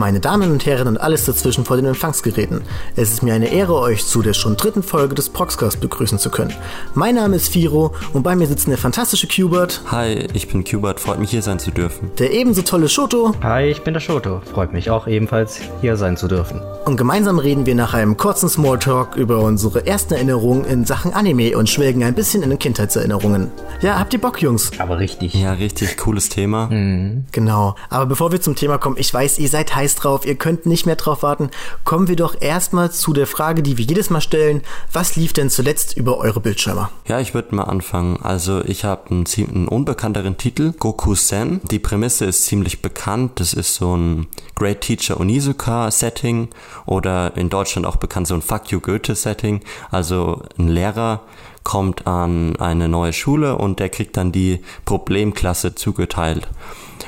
meine Damen und Herren und alles dazwischen vor den Empfangsgeräten. Es ist mir eine Ehre, euch zu der schon dritten Folge des Proxcast begrüßen zu können. Mein Name ist Firo und bei mir sitzt der fantastische Qbert. Hi, ich bin Qbert, freut mich hier sein zu dürfen. Der ebenso tolle Shoto. Hi, ich bin der Shoto, freut mich auch ebenfalls hier sein zu dürfen. Und gemeinsam reden wir nach einem kurzen Smalltalk über unsere ersten Erinnerungen in Sachen Anime und schwelgen ein bisschen in den Kindheitserinnerungen. Ja, habt ihr Bock, Jungs? Aber richtig. Ja, richtig cooles Thema. Mhm. Genau. Aber bevor wir zum Thema kommen, ich weiß, ihr seid heiß drauf, ihr könnt nicht mehr drauf warten. Kommen wir doch erstmal zu der Frage, die wir jedes Mal stellen. Was lief denn zuletzt über eure Bildschirme? Ja, ich würde mal anfangen. Also ich habe einen, einen unbekannteren Titel, Goku Sen. Die Prämisse ist ziemlich bekannt. Das ist so ein Great Teacher Onizuka Setting oder in Deutschland auch bekannt so ein Fuck You Goethe Setting. Also ein Lehrer kommt an eine neue Schule und der kriegt dann die Problemklasse zugeteilt.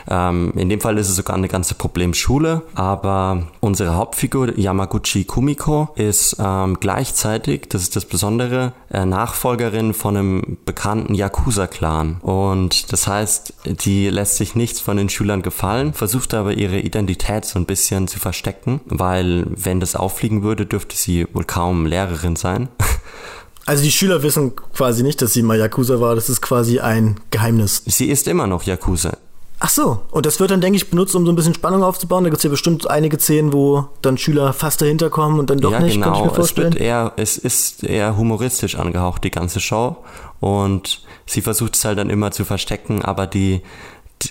Ähm, in dem Fall ist es sogar eine ganze Problemschule, aber unsere Hauptfigur Yamaguchi Kumiko ist ähm, gleichzeitig, das ist das Besondere, äh, Nachfolgerin von einem bekannten Yakuza-Clan. Und das heißt, die lässt sich nichts von den Schülern gefallen, versucht aber ihre Identität so ein bisschen zu verstecken, weil wenn das auffliegen würde, dürfte sie wohl kaum Lehrerin sein. Also die Schüler wissen quasi nicht, dass sie mal Yakuza war. Das ist quasi ein Geheimnis. Sie ist immer noch Yakuza. Ach so, und das wird dann, denke ich, benutzt, um so ein bisschen Spannung aufzubauen. Da gibt es ja bestimmt einige Szenen, wo dann Schüler fast dahinter kommen und dann doch ja, nicht, genau. kann ich mir vorstellen. Es, wird eher, es ist eher humoristisch angehaucht, die ganze Show. Und sie versucht es halt dann immer zu verstecken, aber die,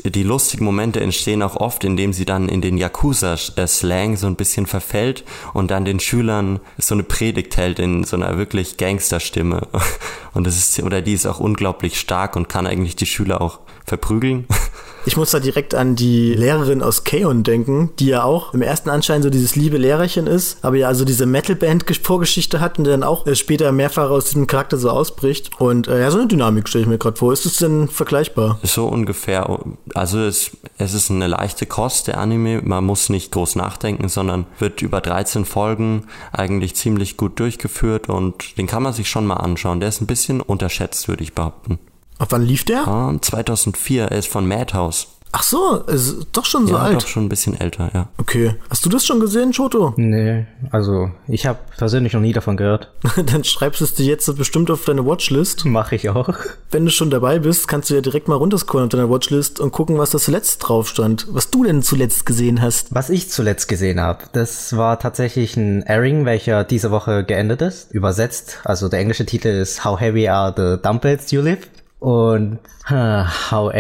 die lustigen Momente entstehen auch oft, indem sie dann in den Yakuza-Slang so ein bisschen verfällt und dann den Schülern so eine Predigt hält in so einer wirklich Gangsterstimme. Und das ist, oder die ist auch unglaublich stark und kann eigentlich die Schüler auch verprügeln. Ich muss da direkt an die Lehrerin aus Keon denken, die ja auch im ersten Anschein so dieses liebe Lehrerchen ist, aber ja also diese Metalband-Vorgeschichte hat und dann auch später mehrfach aus diesem Charakter so ausbricht. Und äh, ja, so eine Dynamik stelle ich mir gerade vor. Ist es denn vergleichbar? So ungefähr. Also es, es ist eine leichte Kost, der Anime. Man muss nicht groß nachdenken, sondern wird über 13 Folgen eigentlich ziemlich gut durchgeführt und den kann man sich schon mal anschauen. Der ist ein bisschen unterschätzt, würde ich behaupten. Ab wann lief der? Ah, 2004, er ist von Madhouse. Ach so, ist doch schon so ja, alt. doch schon ein bisschen älter, ja. Okay. Hast du das schon gesehen, Choto? Nee, also ich habe persönlich noch nie davon gehört. Dann schreibst du es dir jetzt bestimmt auf deine Watchlist. Mache ich auch. Wenn du schon dabei bist, kannst du ja direkt mal runterscrollen auf deiner Watchlist und gucken, was da zuletzt drauf stand. Was du denn zuletzt gesehen hast. Was ich zuletzt gesehen habe, das war tatsächlich ein Airing, welcher diese Woche geendet ist. Übersetzt, also der englische Titel ist How Heavy Are the Dumbbells You Lift? Und how,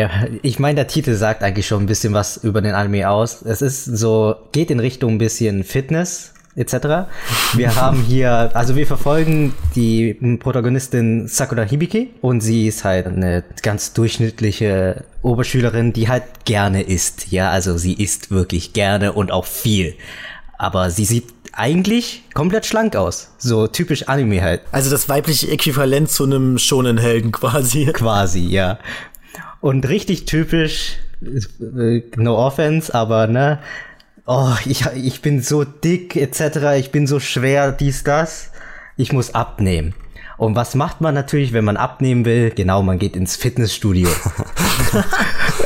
ich meine, der Titel sagt eigentlich schon ein bisschen was über den Anime aus. Es ist so, geht in Richtung ein bisschen Fitness etc. Wir haben hier, also wir verfolgen die Protagonistin Sakura Hibiki und sie ist halt eine ganz durchschnittliche Oberschülerin, die halt gerne isst. Ja, also sie isst wirklich gerne und auch viel. Aber sie sieht eigentlich komplett schlank aus. So typisch Anime halt. Also das weibliche Äquivalent zu einem schonen Helden quasi. Quasi, ja. Und richtig typisch, äh, no offense, aber ne, oh, ich, ich bin so dick etc., ich bin so schwer, dies, das. Ich muss abnehmen. Und was macht man natürlich, wenn man abnehmen will? Genau, man geht ins Fitnessstudio.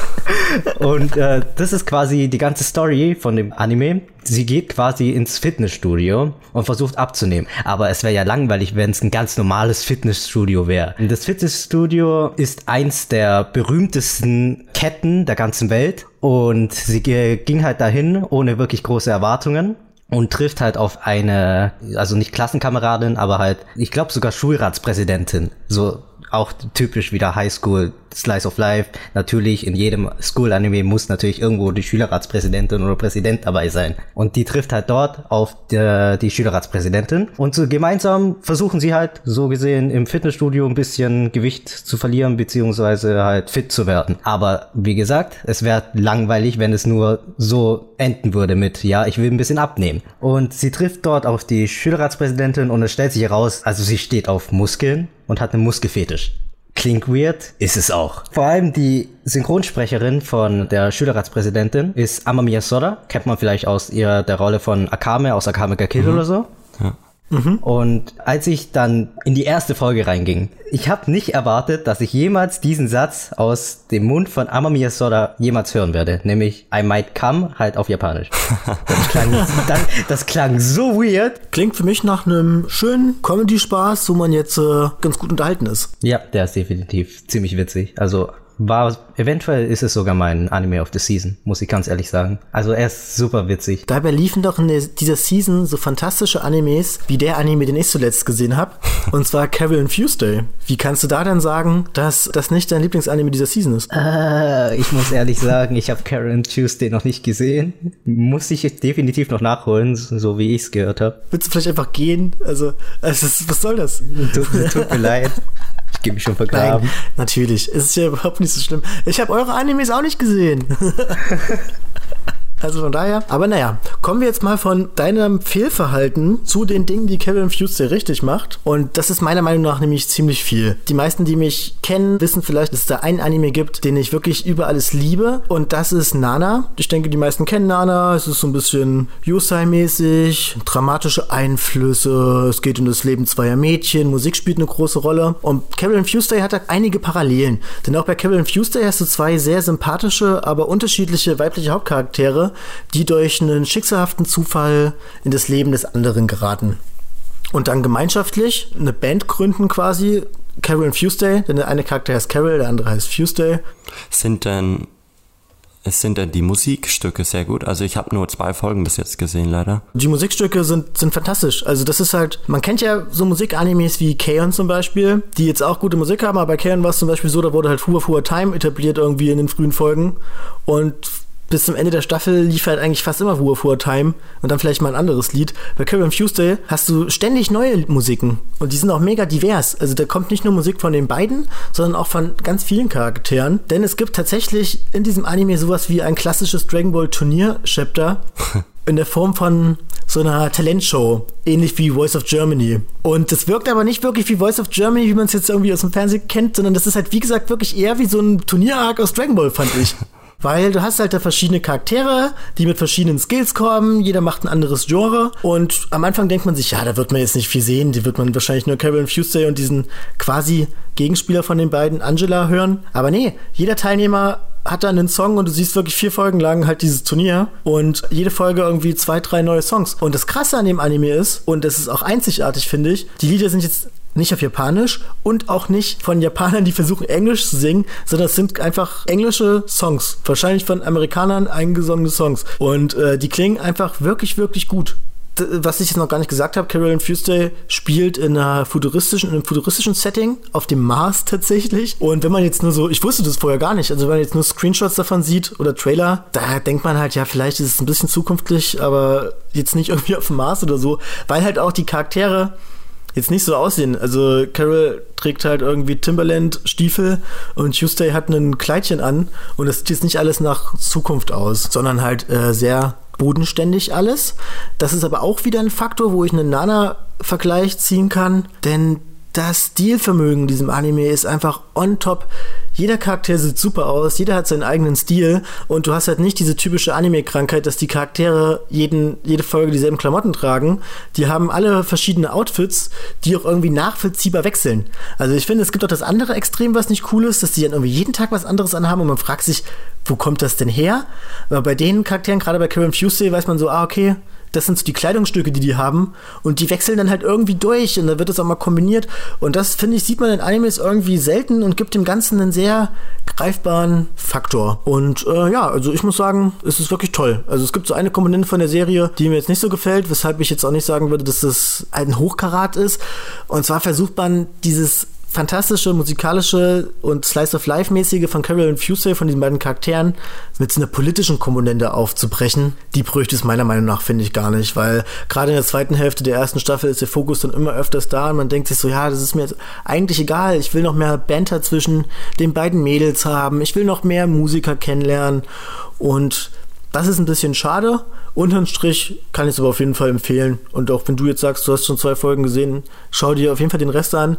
Und äh, das ist quasi die ganze Story von dem Anime. Sie geht quasi ins Fitnessstudio und versucht abzunehmen. Aber es wäre ja langweilig, wenn es ein ganz normales Fitnessstudio wäre. Das Fitnessstudio ist eins der berühmtesten Ketten der ganzen Welt. Und sie ging halt dahin ohne wirklich große Erwartungen und trifft halt auf eine, also nicht Klassenkameradin, aber halt, ich glaube sogar Schulratspräsidentin. So auch typisch wieder Highschool Slice of Life. Natürlich, in jedem School-Anime muss natürlich irgendwo die Schülerratspräsidentin oder Präsident dabei sein. Und die trifft halt dort auf die, die Schülerratspräsidentin. Und so gemeinsam versuchen sie halt, so gesehen, im Fitnessstudio ein bisschen Gewicht zu verlieren, beziehungsweise halt fit zu werden. Aber wie gesagt, es wäre langweilig, wenn es nur so enden würde mit, ja, ich will ein bisschen abnehmen. Und sie trifft dort auf die Schülerratspräsidentin und es stellt sich heraus, also sie steht auf Muskeln und hat einen Muskelfetisch. Klingt weird, ist es auch. Vor allem die Synchronsprecherin von der Schülerratspräsidentin ist Amamiya Soda. Kennt man vielleicht aus ihrer der Rolle von Akame aus Akame ga Kill mhm. oder so. Mhm. Und als ich dann in die erste Folge reinging, ich habe nicht erwartet, dass ich jemals diesen Satz aus dem Mund von Amamiya Soda jemals hören werde, nämlich I might come halt auf Japanisch. Das klang, dann, das klang so weird. Klingt für mich nach einem schönen Comedy-Spaß, wo man jetzt äh, ganz gut unterhalten ist. Ja, der ist definitiv ziemlich witzig. Also war, eventuell ist es sogar mein Anime of the Season, muss ich ganz ehrlich sagen. Also er ist super witzig. Dabei liefen doch in der, dieser Season so fantastische Animes, wie der Anime, den ich zuletzt gesehen habe. und zwar Carol and Tuesday. Wie kannst du da denn sagen, dass das nicht dein Lieblingsanime dieser Season ist? Äh, ich muss ehrlich sagen, ich habe Carol and Tuesday noch nicht gesehen. Muss ich definitiv noch nachholen, so wie ich es gehört habe. Willst du vielleicht einfach gehen? Also, also was soll das? Tut, tut mir leid. Ich gebe mich schon vergraben. Nein, natürlich. Es ist ja überhaupt nicht so schlimm. Ich habe eure Animes auch nicht gesehen. Also von daher. Aber naja, kommen wir jetzt mal von deinem Fehlverhalten zu den Dingen, die Kevin Fuse richtig macht. Und das ist meiner Meinung nach nämlich ziemlich viel. Die meisten, die mich kennen, wissen vielleicht, dass es da einen Anime gibt, den ich wirklich über alles liebe. Und das ist Nana. Ich denke, die meisten kennen Nana. Es ist so ein bisschen Yosei-mäßig, dramatische Einflüsse. Es geht um das Leben zweier Mädchen. Musik spielt eine große Rolle. Und Carol Tuesday hat da einige Parallelen. Denn auch bei Carol Tuesday hast du zwei sehr sympathische, aber unterschiedliche weibliche Hauptcharaktere, die durch einen schicksalhaften Zufall in das Leben des anderen geraten. Und dann gemeinschaftlich eine Band gründen quasi, Carol und Tuesday, denn der eine Charakter heißt Carol, der andere heißt Tuesday. Sind denn es sind denn die Musikstücke sehr gut. Also ich habe nur zwei Folgen bis jetzt gesehen, leider. Die Musikstücke sind, sind fantastisch. Also das ist halt, man kennt ja so Musikanimes wie Kaon zum Beispiel, die jetzt auch gute Musik haben, aber bei Kaon war es zum Beispiel so, da wurde halt Hua Hua Time etabliert irgendwie in den frühen Folgen. Und bis zum Ende der Staffel lief halt eigentlich fast immer Ruhe vor Time und dann vielleicht mal ein anderes Lied. Bei Carol Tuesday hast du ständig neue Musiken und die sind auch mega divers. Also da kommt nicht nur Musik von den beiden, sondern auch von ganz vielen Charakteren. Denn es gibt tatsächlich in diesem Anime sowas wie ein klassisches Dragon Ball Turnier-Chapter. in der Form von so einer Talentshow, ähnlich wie Voice of Germany. Und das wirkt aber nicht wirklich wie Voice of Germany, wie man es jetzt irgendwie aus dem Fernsehen kennt, sondern das ist halt, wie gesagt, wirklich eher wie so ein Turnier-Arc aus Dragon Ball, fand ich. Weil du hast halt da verschiedene Charaktere, die mit verschiedenen Skills kommen, jeder macht ein anderes Genre und am Anfang denkt man sich, ja, da wird man jetzt nicht viel sehen, die wird man wahrscheinlich nur Carol Tuesday und diesen quasi Gegenspieler von den beiden, Angela, hören. Aber nee, jeder Teilnehmer hat dann einen Song und du siehst wirklich vier Folgen lang halt dieses Turnier und jede Folge irgendwie zwei, drei neue Songs. Und das Krasse an dem Anime ist, und das ist auch einzigartig, finde ich, die Lieder sind jetzt nicht auf Japanisch und auch nicht von Japanern, die versuchen Englisch zu singen, sondern es sind einfach englische Songs. Wahrscheinlich von Amerikanern eingesungene Songs. Und äh, die klingen einfach wirklich, wirklich gut was ich jetzt noch gar nicht gesagt habe, Carolyn Tuesday spielt in einer futuristischen, in einem futuristischen Setting auf dem Mars tatsächlich. Und wenn man jetzt nur so, ich wusste das vorher gar nicht, also wenn man jetzt nur Screenshots davon sieht oder Trailer, da denkt man halt, ja, vielleicht ist es ein bisschen zukünftig, aber jetzt nicht irgendwie auf dem Mars oder so, weil halt auch die Charaktere jetzt nicht so aussehen. Also Carol trägt halt irgendwie Timberland-Stiefel und Tuesday hat ein Kleidchen an und es sieht jetzt nicht alles nach Zukunft aus, sondern halt äh, sehr bodenständig alles. Das ist aber auch wieder ein Faktor, wo ich einen Nana-Vergleich ziehen kann, denn das Stilvermögen in diesem Anime ist einfach on top. Jeder Charakter sieht super aus, jeder hat seinen eigenen Stil und du hast halt nicht diese typische Anime-Krankheit, dass die Charaktere jeden, jede Folge dieselben Klamotten tragen. Die haben alle verschiedene Outfits, die auch irgendwie nachvollziehbar wechseln. Also ich finde, es gibt auch das andere Extrem, was nicht cool ist, dass die dann irgendwie jeden Tag was anderes anhaben und man fragt sich, wo kommt das denn her? Aber bei den Charakteren, gerade bei Karen Fusey, weiß man so, ah, okay, das sind so die Kleidungsstücke, die die haben und die wechseln dann halt irgendwie durch und da wird es auch mal kombiniert und das finde ich sieht man in Animes irgendwie selten und gibt dem Ganzen einen sehr greifbaren Faktor und äh, ja, also ich muss sagen, es ist wirklich toll. Also es gibt so eine Komponente von der Serie, die mir jetzt nicht so gefällt, weshalb ich jetzt auch nicht sagen würde, dass das ein Hochkarat ist und zwar versucht man dieses fantastische musikalische und Slice of Life mäßige von Carol und Fusey von diesen beiden Charakteren mit so einer politischen Komponente aufzubrechen, die bräuchte es meiner Meinung nach finde ich gar nicht, weil gerade in der zweiten Hälfte der ersten Staffel ist der Fokus dann immer öfters da und man denkt sich so, ja, das ist mir jetzt eigentlich egal, ich will noch mehr Banter zwischen den beiden Mädels haben, ich will noch mehr Musiker kennenlernen. Und das ist ein bisschen schade. Unterm Strich kann ich es aber auf jeden Fall empfehlen. Und auch wenn du jetzt sagst, du hast schon zwei Folgen gesehen, schau dir auf jeden Fall den Rest an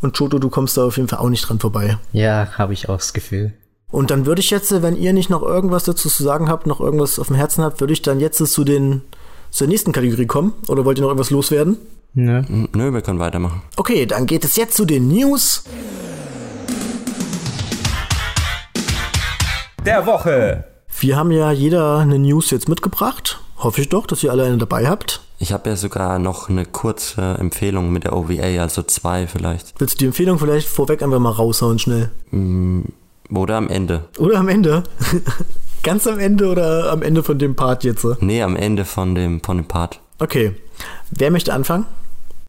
und Joto, du kommst da auf jeden Fall auch nicht dran vorbei. Ja, habe ich auch das Gefühl. Und dann würde ich jetzt, wenn ihr nicht noch irgendwas dazu zu sagen habt, noch irgendwas auf dem Herzen habt, würde ich dann jetzt zu den zur nächsten Kategorie kommen. Oder wollt ihr noch irgendwas loswerden? Nö. Nö, wir können weitermachen. Okay, dann geht es jetzt zu den News. Der Woche. Wir haben ja jeder eine News jetzt mitgebracht. Hoffe ich doch, dass ihr alle eine dabei habt. Ich habe ja sogar noch eine kurze Empfehlung mit der OVA, also zwei vielleicht. Willst du die Empfehlung vielleicht vorweg einfach mal raushauen schnell? Oder am Ende. Oder am Ende? Ganz am Ende oder am Ende von dem Part jetzt? Nee, am Ende von dem, von dem Part. Okay. Wer möchte anfangen?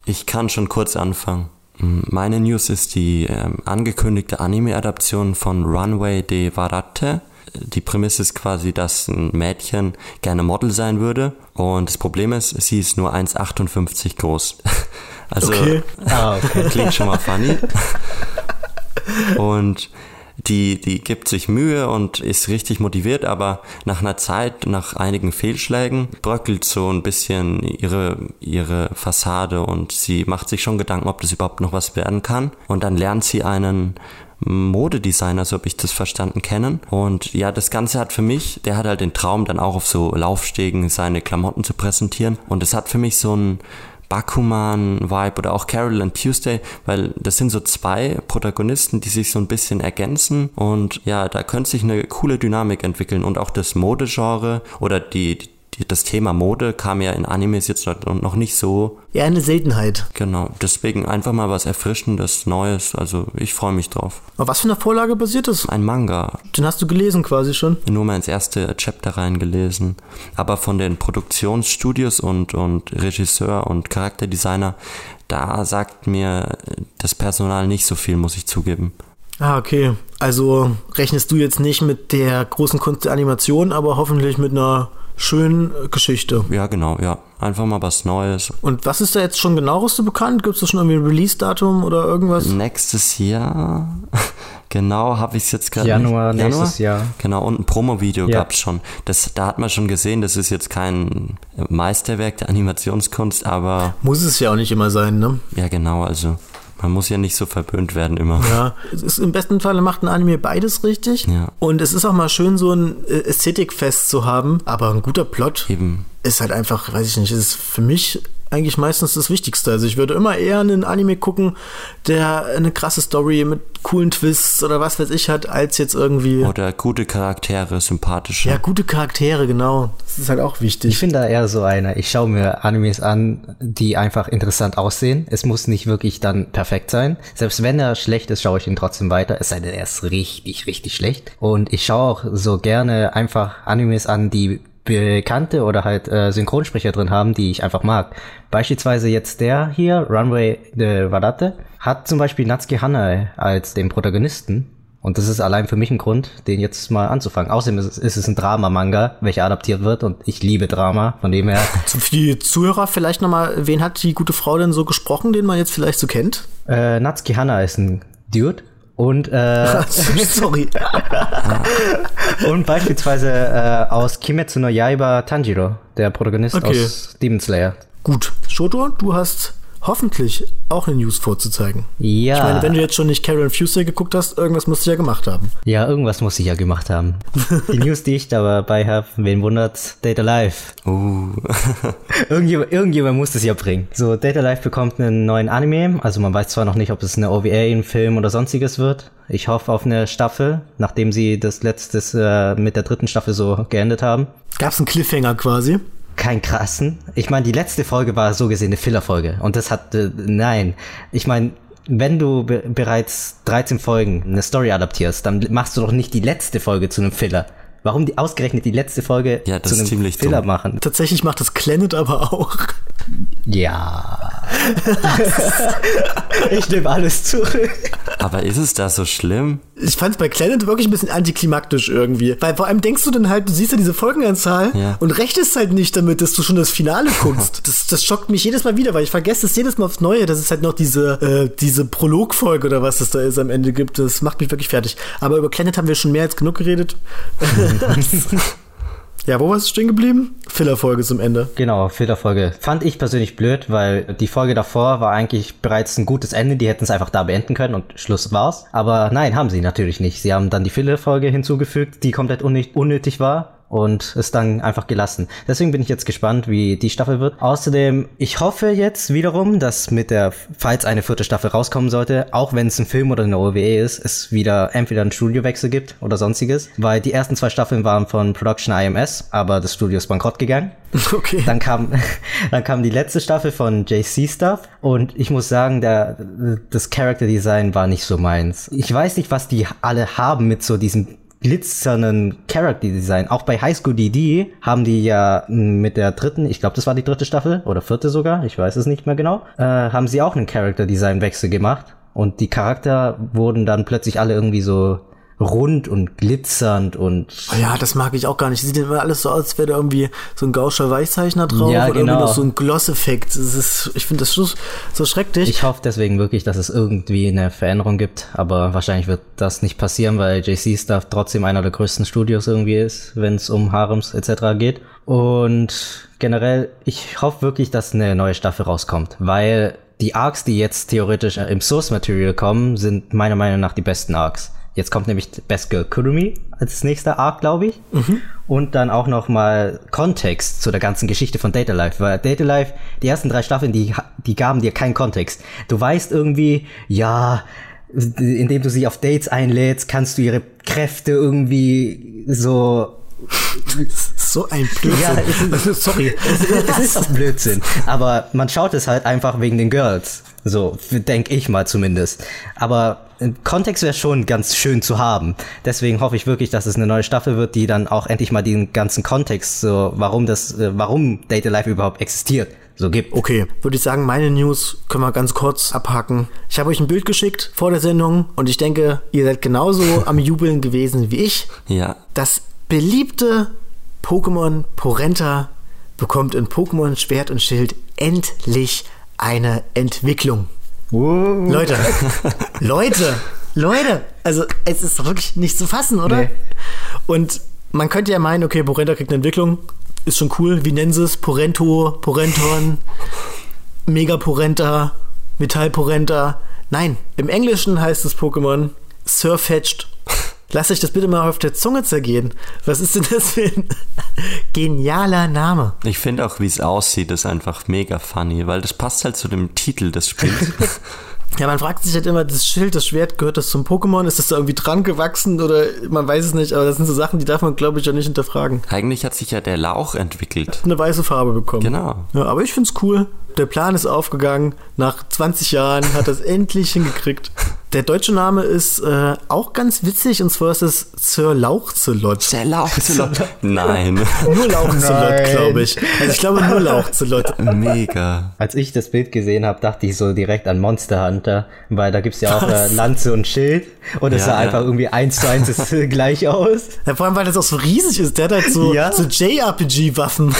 Ich kann schon kurz anfangen. Mm, Meine News ist die ähm, angekündigte Anime-Adaption von Runway de Varate. Die Prämisse ist quasi, dass ein Mädchen gerne Model sein würde. Und das Problem ist, sie ist nur 1,58 groß. Also Okay. Ah, okay. klingt schon mal funny. Und die, die gibt sich Mühe und ist richtig motiviert, aber nach einer Zeit, nach einigen Fehlschlägen, bröckelt so ein bisschen ihre, ihre Fassade und sie macht sich schon Gedanken, ob das überhaupt noch was werden kann. Und dann lernt sie einen Modedesigner, so habe ich das verstanden, kennen. Und ja, das Ganze hat für mich, der hat halt den Traum, dann auch auf so Laufstegen seine Klamotten zu präsentieren. Und es hat für mich so ein Bakuman-Vibe oder auch Carol and Tuesday, weil das sind so zwei Protagonisten, die sich so ein bisschen ergänzen und ja, da könnte sich eine coole Dynamik entwickeln und auch das Modegenre oder die, die das Thema Mode kam ja in Animes jetzt noch nicht so Ja, eine Seltenheit. genau. Deswegen einfach mal was Erfrischendes, Neues. Also ich freue mich drauf. Auf was für eine Vorlage basiert das? Ein Manga. Den hast du gelesen quasi schon. Nur mal ins erste Chapter reingelesen. Aber von den Produktionsstudios und, und Regisseur und Charakterdesigner, da sagt mir das Personal nicht so viel, muss ich zugeben. Ah, okay. Also rechnest du jetzt nicht mit der großen Kunst der Animation, aber hoffentlich mit einer schönen Geschichte. Ja, genau, ja. Einfach mal was Neues. Und was ist da jetzt schon genaueres so bekannt? Gibt es da schon irgendwie ein Release-Datum oder irgendwas? Nächstes Jahr, genau, habe ich es jetzt gerade. Januar nicht. nächstes Jahr. Genau, und ein Promo-Video Ja. gab's schon. Das, da hat man schon gesehen, das ist jetzt kein Meisterwerk der Animationskunst, aber Muss es ja auch nicht immer sein, ne? ja, genau, also man muss ja nicht so verwöhnt werden immer. Ja, es ist im besten Falle macht ein Anime beides richtig. Ja. Und es ist auch mal schön, so ein äh, Ästhetikfest zu haben. Aber ein guter Plot Eben. ist halt einfach, weiß ich nicht, ist für mich eigentlich meistens das Wichtigste. Also ich würde immer eher einen Anime gucken, der eine krasse Story mit coolen Twists oder was weiß ich hat, als jetzt irgendwie. Oder gute Charaktere, sympathische. Ja, gute Charaktere, genau. Das ist halt auch Ich wichtig. bin da eher so einer. Ich schaue mir Animes an, die einfach interessant aussehen. Es muss nicht wirklich dann perfekt sein. Selbst wenn er schlecht ist, schaue ich ihn trotzdem weiter. Es sei denn, er ist richtig, richtig schlecht. Und ich schaue auch so gerne einfach Animes an, die bekannte oder halt äh, Synchronsprecher drin haben, die ich einfach mag. Beispielsweise jetzt der hier, Runway de Wadate, hat zum Beispiel Natsuki Hanae als den Protagonisten. Und das ist allein für mich ein Grund, den jetzt mal anzufangen. Außerdem ist es, ist es ein Drama-Manga, welcher adaptiert wird und ich liebe Drama, von dem her. Für die Zuhörer vielleicht nochmal, wen hat die gute Frau denn so gesprochen, den man jetzt vielleicht so kennt? Äh, Natsuki Hana ist ein Dude und, äh, Sorry. und beispielsweise äh, aus Kimetsu no Yaiba Tanjiro, der Protagonist Okay. aus Demon Slayer. Gut. Shoto, du hast hoffentlich auch eine News vorzuzeigen. Ja, Ich meine, wenn du jetzt schon nicht Carol Fusey geguckt hast, irgendwas musst du ja gemacht haben. ja, irgendwas muss ich ja gemacht haben. Die News, die ich dabei habe, wen wundert's? Data Life. Uh, Irgendjemand, irgendjemand muss das ja bringen. So, Data Life bekommt einen neuen Anime. Also man weiß zwar noch nicht, ob es eine OVA, ein Film oder sonstiges wird. Ich hoffe auf eine Staffel, nachdem sie das letztes äh, mit der dritten Staffel so geendet haben. Gab's einen Cliffhanger quasi? Kein krassen. Ich meine, die letzte Folge war so gesehen eine Fillerfolge. Und das hat, äh, nein. Ich meine, wenn du be bereits 13 Folgen eine Story adaptierst, dann machst du doch nicht die letzte Folge zu einem Filler. Warum die ausgerechnet die letzte Folge Ja, das zu ist einem ziemlich Filler dumm. machen? Tatsächlich macht das Planet aber auch. Ja. ich nehme alles zurück. Aber ist es da so schlimm? Ich fand es bei Planet wirklich ein bisschen antiklimaktisch irgendwie. Weil vor allem denkst du dann halt, du siehst ja diese Folgenanzahl Ja. und rechnest halt nicht damit, dass du schon das Finale guckst. das, das schockt mich jedes Mal wieder, weil ich vergesse es jedes Mal aufs Neue, dass es halt noch diese, äh, diese Prologfolge oder was es da ist am Ende gibt. Das macht mich wirklich fertig. Aber über Planet haben wir schon mehr als genug geredet. ja, wo warst du stehen geblieben? Fillerfolge zum Ende. Genau, Filterfolge. Fand ich persönlich blöd, weil die Folge davor war eigentlich bereits ein gutes Ende. Die hätten es einfach da beenden können und Schluss war's. Aber nein, haben sie natürlich nicht. Sie haben dann die Filterfolge hinzugefügt, die komplett unnötig war. Und es dann einfach gelassen. Deswegen bin ich jetzt gespannt, wie die Staffel wird. Außerdem, ich hoffe jetzt wiederum, dass mit der, falls eine vierte Staffel rauskommen sollte, auch wenn es ein Film oder eine OWE ist, es wieder entweder einen Studiowechsel gibt oder sonstiges. Weil die ersten zwei Staffeln waren von Production IMS, aber das Studio ist bankrott gegangen. Okay. Dann kam, dann kam die letzte Staffel von JC Stuff und ich muss sagen, der, das Character Design war nicht so meins. Ich weiß nicht, was die alle haben mit so diesem glitzernden Character Design. Auch bei High School DD haben die ja mit der dritten, ich glaube, das war die dritte Staffel oder vierte sogar, ich weiß es nicht mehr genau, äh, haben sie auch einen Character Design Wechsel gemacht und die Charakter wurden dann plötzlich alle irgendwie so rund und glitzernd und Oh ja, das mag ich auch gar nicht. Sieht immer alles so aus, als wäre da irgendwie so ein gauscher Weichzeichner drauf Ja, oder irgendwie genau. noch so ein Gloss-Effekt. Ich finde das so, so schrecklich. Ich hoffe deswegen wirklich, dass es irgendwie eine Veränderung gibt, aber wahrscheinlich wird das nicht passieren, weil JC Stuff trotzdem einer der größten Studios irgendwie ist, wenn es um Harems etc. geht. Und generell, ich hoffe wirklich, dass eine neue Staffel rauskommt, weil die Arcs, die jetzt theoretisch im Source Material kommen, sind meiner Meinung nach die besten Arcs. Jetzt kommt nämlich Best Girl Kurumi als nächster Arc, glaube ich. Und dann auch noch mal Kontext zu der ganzen Geschichte von Data Life. Weil Data Life, die ersten drei Staffeln, die, die gaben dir keinen Kontext. Du weißt irgendwie, ja, indem du sie auf Dates einlädst, kannst du ihre Kräfte irgendwie so so ein Blödsinn. Ja, es ist- Sorry. es ist auch Blödsinn. Aber man schaut es halt einfach wegen den Girls. So, denke ich mal zumindest. Aber Kontext wäre schon ganz schön zu haben. Deswegen hoffe ich wirklich, dass es eine neue Staffel wird, die dann auch endlich mal den ganzen Kontext, so warum das, äh, warum Data Life überhaupt existiert, so gibt. Okay, würde ich sagen, meine News können wir ganz kurz abhaken. Ich habe euch ein Bild geschickt vor der Sendung und ich denke, ihr seid genauso am Jubeln gewesen wie ich. Ja, Das beliebte Pokémon Porenta bekommt in Pokémon Schwert und Schild endlich eine Entwicklung. Leute, Leute, Leute, also es ist wirklich nicht zu fassen, oder? Nee. Und man könnte ja meinen, okay, Porenta kriegt eine Entwicklung, ist schon cool. Wie nennen sie es? Porento, Porenton, Mega Porenta, Metall Porenta. Nein, im Englischen heißt das Pokémon Surfetched. Lasst euch das bitte mal auf der Zunge zergehen. Was ist denn das für ein genialer Name? ich finde auch, wie es aussieht, ist einfach mega funny, weil das passt halt zu dem Titel des Spiels. Ja, man fragt sich halt immer, das Schild, das Schwert, gehört das zum Pokémon? Ist das da irgendwie dran gewachsen oder man weiß es nicht, aber das sind so Sachen, die darf man, glaube ich, ja nicht hinterfragen. Eigentlich hat sich ja der Lauch entwickelt. Eine weiße Farbe bekommen. Genau. Ja, aber ich find's cool. Der Plan ist aufgegangen. Nach 20 Jahren hat er es endlich hingekriegt. Der deutsche Name ist äh, auch ganz witzig und zwar ist es Sir Lauchzelot. Der Lauchzelot. Nein. Nur Lauchzelot, glaube ich. Also ich glaube nur Lauchzelot. Mega. Als ich das Bild gesehen habe, dachte ich so direkt an Monster Hunter, weil da gibt's ja auch äh, Lanze und Schild und es Ja, sah ja. einfach irgendwie eins zu eins ist gleich aus. Ja, vor allem, weil das auch so riesig ist. Der hat halt so, Ja. so JRPG-Waffen.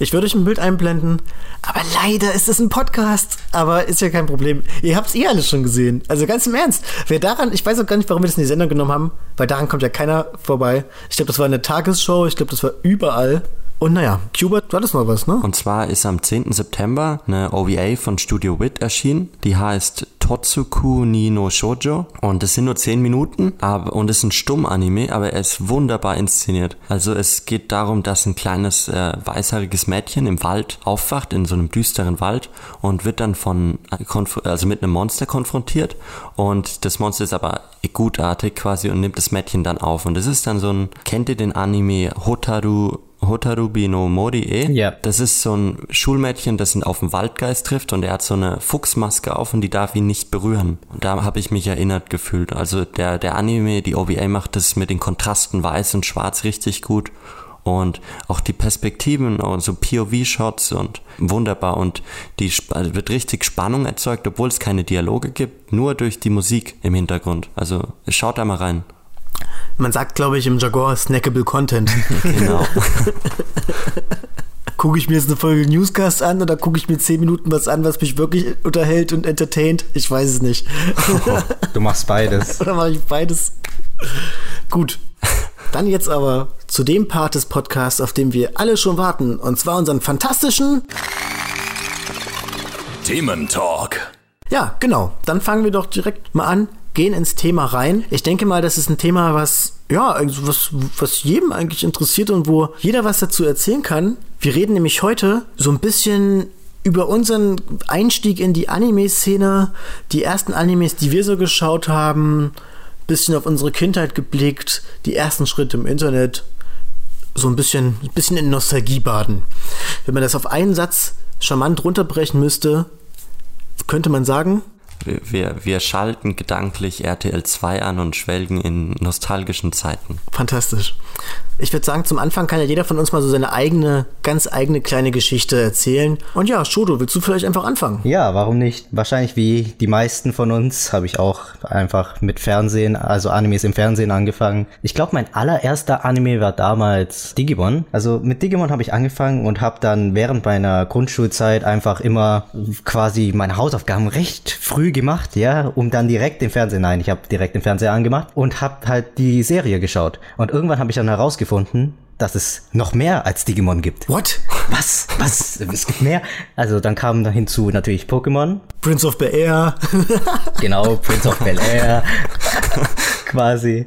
Ich würde euch ein Bild einblenden, aber leider ist es ein Podcast. Aber ist ja kein Problem. Ihr habt es eh alles schon gesehen. Also ganz im Ernst. Wer daran, ich weiß auch gar nicht, warum wir das in die Sendung genommen haben, weil daran kommt ja keiner vorbei. Ich glaube, das war eine Tagesshow, ich glaube, das war überall. Und naja, Hubert, war das noch was, ne? Und zwar ist am 10. September eine OVA von Studio Wit erschienen. Die heißt Totsuku ni no Shoujo. Und es sind nur 10 Minuten aber, und es ist ein Stumm-Anime, aber er ist wunderbar inszeniert. Also es geht darum, dass ein kleines äh, weißhaariges Mädchen im Wald aufwacht, in so einem düsteren Wald und wird dann von, äh, also mit einem Monster konfrontiert. Und das Monster ist aber gutartig quasi und nimmt das Mädchen dann auf. Und es ist dann so ein, kennt ihr den Anime Hotaru Hotarubi no Morie. Ja. Das ist so ein Schulmädchen, das ihn auf den Waldgeist trifft und er hat so eine Fuchsmaske auf und die darf ihn nicht berühren. Und da habe ich mich erinnert gefühlt. Also der, der Anime, die OVA macht das mit den Kontrasten weiß und schwarz richtig gut. Und auch die Perspektiven und so POV-Shots und wunderbar. Und die also wird richtig Spannung erzeugt, obwohl es keine Dialoge gibt, nur durch die Musik im Hintergrund. Also schaut da mal rein. Man sagt, glaube ich, im Jargon snackable Content. Genau. gucke ich mir jetzt eine Folge Newscast an oder gucke ich mir 10 Minuten was an, was mich wirklich unterhält und entertaint? Ich weiß es nicht. Du machst beides. Oder mache ich beides? Gut. Dann jetzt aber zu dem Part des Podcasts, auf dem wir alle schon warten. Und zwar unseren fantastischen. Thementalk. Ja, genau. Dann fangen wir doch direkt mal an. Gehen ins Thema rein. Ich denke mal, das ist ein Thema, was ja, also was, was jedem eigentlich interessiert und wo jeder was dazu erzählen kann. Wir reden nämlich heute so ein bisschen über unseren Einstieg in die Anime-Szene, die ersten Animes, die wir so geschaut haben, bisschen auf unsere Kindheit geblickt, die ersten Schritte im Internet, so ein bisschen, ein bisschen in Nostalgie baden. Wenn man das auf einen Satz charmant runterbrechen müsste, könnte man sagen, wir, wir schalten gedanklich RTL 2 an und schwelgen in nostalgischen Zeiten. Fantastisch. Ich würde sagen, zum Anfang kann ja jeder von uns mal so seine eigene, ganz eigene kleine Geschichte erzählen. Und ja, Shodo, willst du vielleicht einfach anfangen? Ja, warum nicht? Wahrscheinlich wie die meisten von uns habe ich auch einfach mit Fernsehen, also Animes im Fernsehen angefangen. Ich glaube, mein allererster Anime war damals Digimon. Also mit Digimon habe ich angefangen und habe dann während meiner Grundschulzeit einfach immer quasi meine Hausaufgaben recht früh gemacht, ja, um dann direkt den Fernseher, nein, ich habe direkt den Fernseher angemacht und habe halt die Serie geschaut. Und irgendwann habe ich dann herausgefunden, gefunden, dass es noch mehr als Digimon gibt. What? Was? Was? Es gibt mehr? Also dann kam da hinzu natürlich Pokémon. Prince of Bel Air. genau, Prince of Bel Air. Quasi.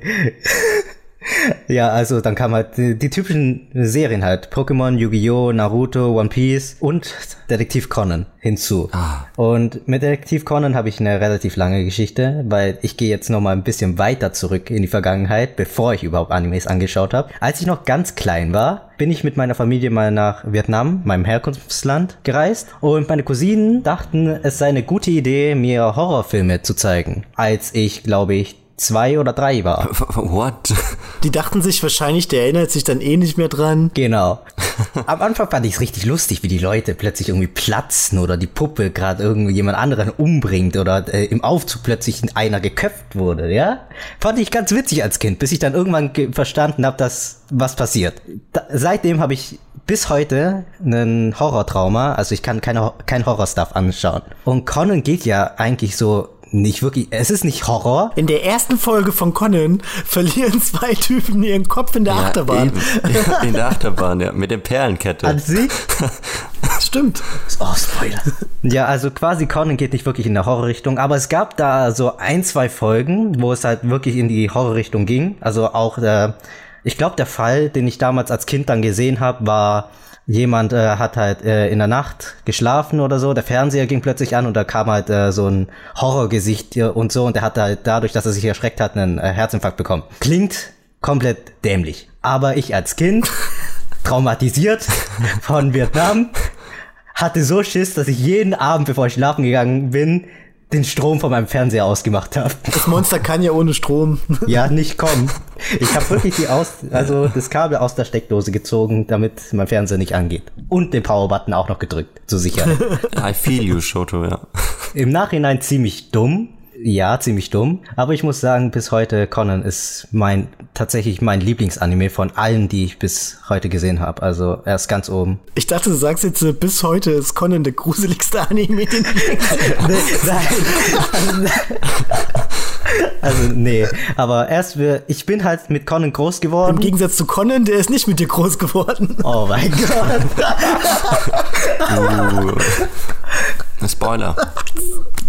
Ja, also dann kam halt die, die typischen Serien halt. Pokémon, Yu-Gi-Oh!, Naruto, One Piece und Detektiv Conan hinzu. Ah. Und mit Detektiv Conan habe ich eine relativ lange Geschichte, weil ich gehe jetzt noch mal ein bisschen weiter zurück in die Vergangenheit, bevor ich überhaupt Animes angeschaut habe. Als ich noch ganz klein war, bin ich mit meiner Familie mal nach Vietnam, meinem Herkunftsland, gereist und meine Cousinen dachten, es sei eine gute Idee, mir Horrorfilme zu zeigen. Als ich, glaube ich, zwei oder drei war. What? Die dachten sich wahrscheinlich, der erinnert sich dann eh nicht mehr dran. Genau. Am Anfang fand ich es richtig lustig, wie die Leute plötzlich irgendwie platzen oder die Puppe gerade irgendwie jemand anderen umbringt oder äh, im Aufzug plötzlich einer geköpft wurde, ja? Fand ich ganz witzig als Kind, bis ich dann irgendwann verstanden habe, dass was passiert. Da, seitdem habe ich bis heute einen Horrortrauma, also ich kann keine, kein Horrorstuff anschauen. Und Conan geht ja eigentlich so nicht wirklich, es ist nicht Horror. In der ersten Folge von Conan verlieren zwei Typen ihren Kopf in der ja, Achterbahn. Ja, in der Achterbahn, ja, mit der Perlenkette. An sich? Stimmt. Oh, Spoiler. Ja, also quasi Conan geht nicht wirklich in der Horrorrichtung, aber es gab da so ein, zwei Folgen, wo es halt wirklich in die Horrorrichtung ging. Also auch, äh, ich glaube, der Fall, den ich damals als Kind dann gesehen habe, war jemand äh, hat halt äh, in der Nacht geschlafen oder so, der Fernseher ging plötzlich an und da kam halt äh, so ein Horrorgesicht und so und der hat halt dadurch, dass er sich erschreckt hat, einen äh, Herzinfarkt bekommen. Klingt komplett dämlich. Aber ich als Kind, traumatisiert von Vietnam, hatte so Schiss, dass ich jeden Abend, bevor ich schlafen gegangen bin, den Strom von meinem Fernseher ausgemacht habe. Das Monster kann ja ohne Strom. Ja, nicht kommen. Ich habe wirklich die aus, also das Kabel aus der Steckdose gezogen, damit mein Fernseher nicht angeht. Und den Powerbutton auch noch gedrückt, zur Sicherheit. I feel you, Shoto, ja. Im Nachhinein ziemlich dumm, ja, ziemlich dumm. Aber ich muss sagen, bis heute Conan ist mein tatsächlich mein Lieblingsanime von allen, die ich bis heute gesehen habe. Also er ist ganz oben. Ich dachte, du sagst jetzt, bis heute ist Conan der gruseligste Anime, den Nein. Also nee, aber erst wir, ich bin halt mit Conan groß geworden. Im Gegensatz zu Conan, der ist nicht mit dir groß geworden. Oh mein Gott. uh. Spoiler.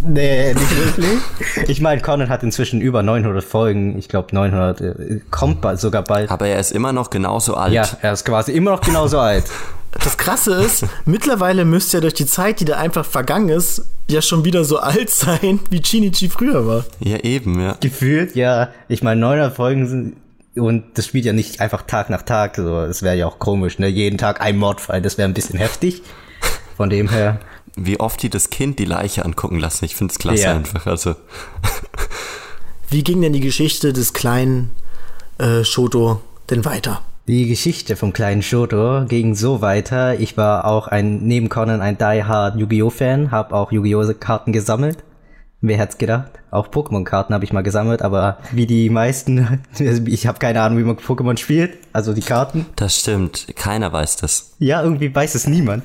Nee, nicht wirklich. Ich meine, Conan hat inzwischen über 900 Folgen. Ich glaube, 900 äh, kommt bald, sogar bald. Aber er ist immer noch genauso alt. Ja, er ist quasi immer noch genauso alt. Das Krasse ist, mittlerweile müsste er durch die Zeit, die da einfach vergangen ist, ja schon wieder so alt sein, wie Chinichi früher war. Ja, eben, ja. Gefühlt, ja. Ich meine, 900 Folgen sind und das spielt ja nicht einfach Tag nach Tag, so, das wäre ja auch komisch, ne? Jeden Tag ein Mordfall, das wäre ein bisschen heftig. Von dem her wie oft die das Kind die Leiche angucken lassen. Ich finde es klasse ja. einfach. Also. Wie ging denn die Geschichte des kleinen äh, Shoto denn weiter? Die Geschichte vom kleinen Shoto ging so weiter. Ich war auch ein neben Conan ein diehard Yu-Gi-Oh Fan, habe auch Yu-Gi-Oh Karten gesammelt. Wer hätte gedacht? Auch Pokémon-Karten habe ich mal gesammelt, aber wie die meisten, ich habe keine Ahnung, wie man Pokémon spielt, also die Karten. Das stimmt, keiner weiß das. Ja, irgendwie weiß es niemand.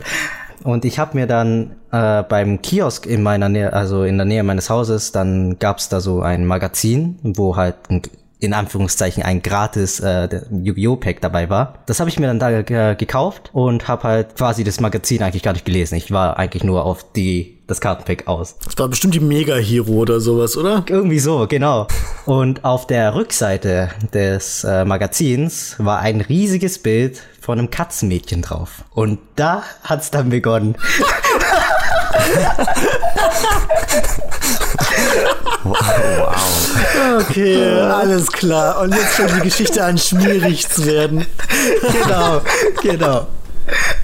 Und ich habe mir dann äh, beim Kiosk in meiner Nähe, also in der Nähe meines Hauses, dann gab's da so ein Magazin, wo halt ein in Anführungszeichen ein gratis äh, Yu-Gi-Oh! Pack dabei war. Das habe ich mir dann da äh, gekauft und habe halt quasi das Magazin eigentlich gar nicht gelesen. Ich war eigentlich nur auf die das Kartenpack aus. Das war bestimmt die Mega-Hero oder sowas, oder? Irgendwie so, genau. Und auf der Rückseite des äh, Magazins war ein riesiges Bild von einem Katzenmädchen drauf. Und da hat's dann begonnen. wow. Okay, alles klar. Und jetzt fängt die Geschichte an, schmierig zu werden. genau, genau.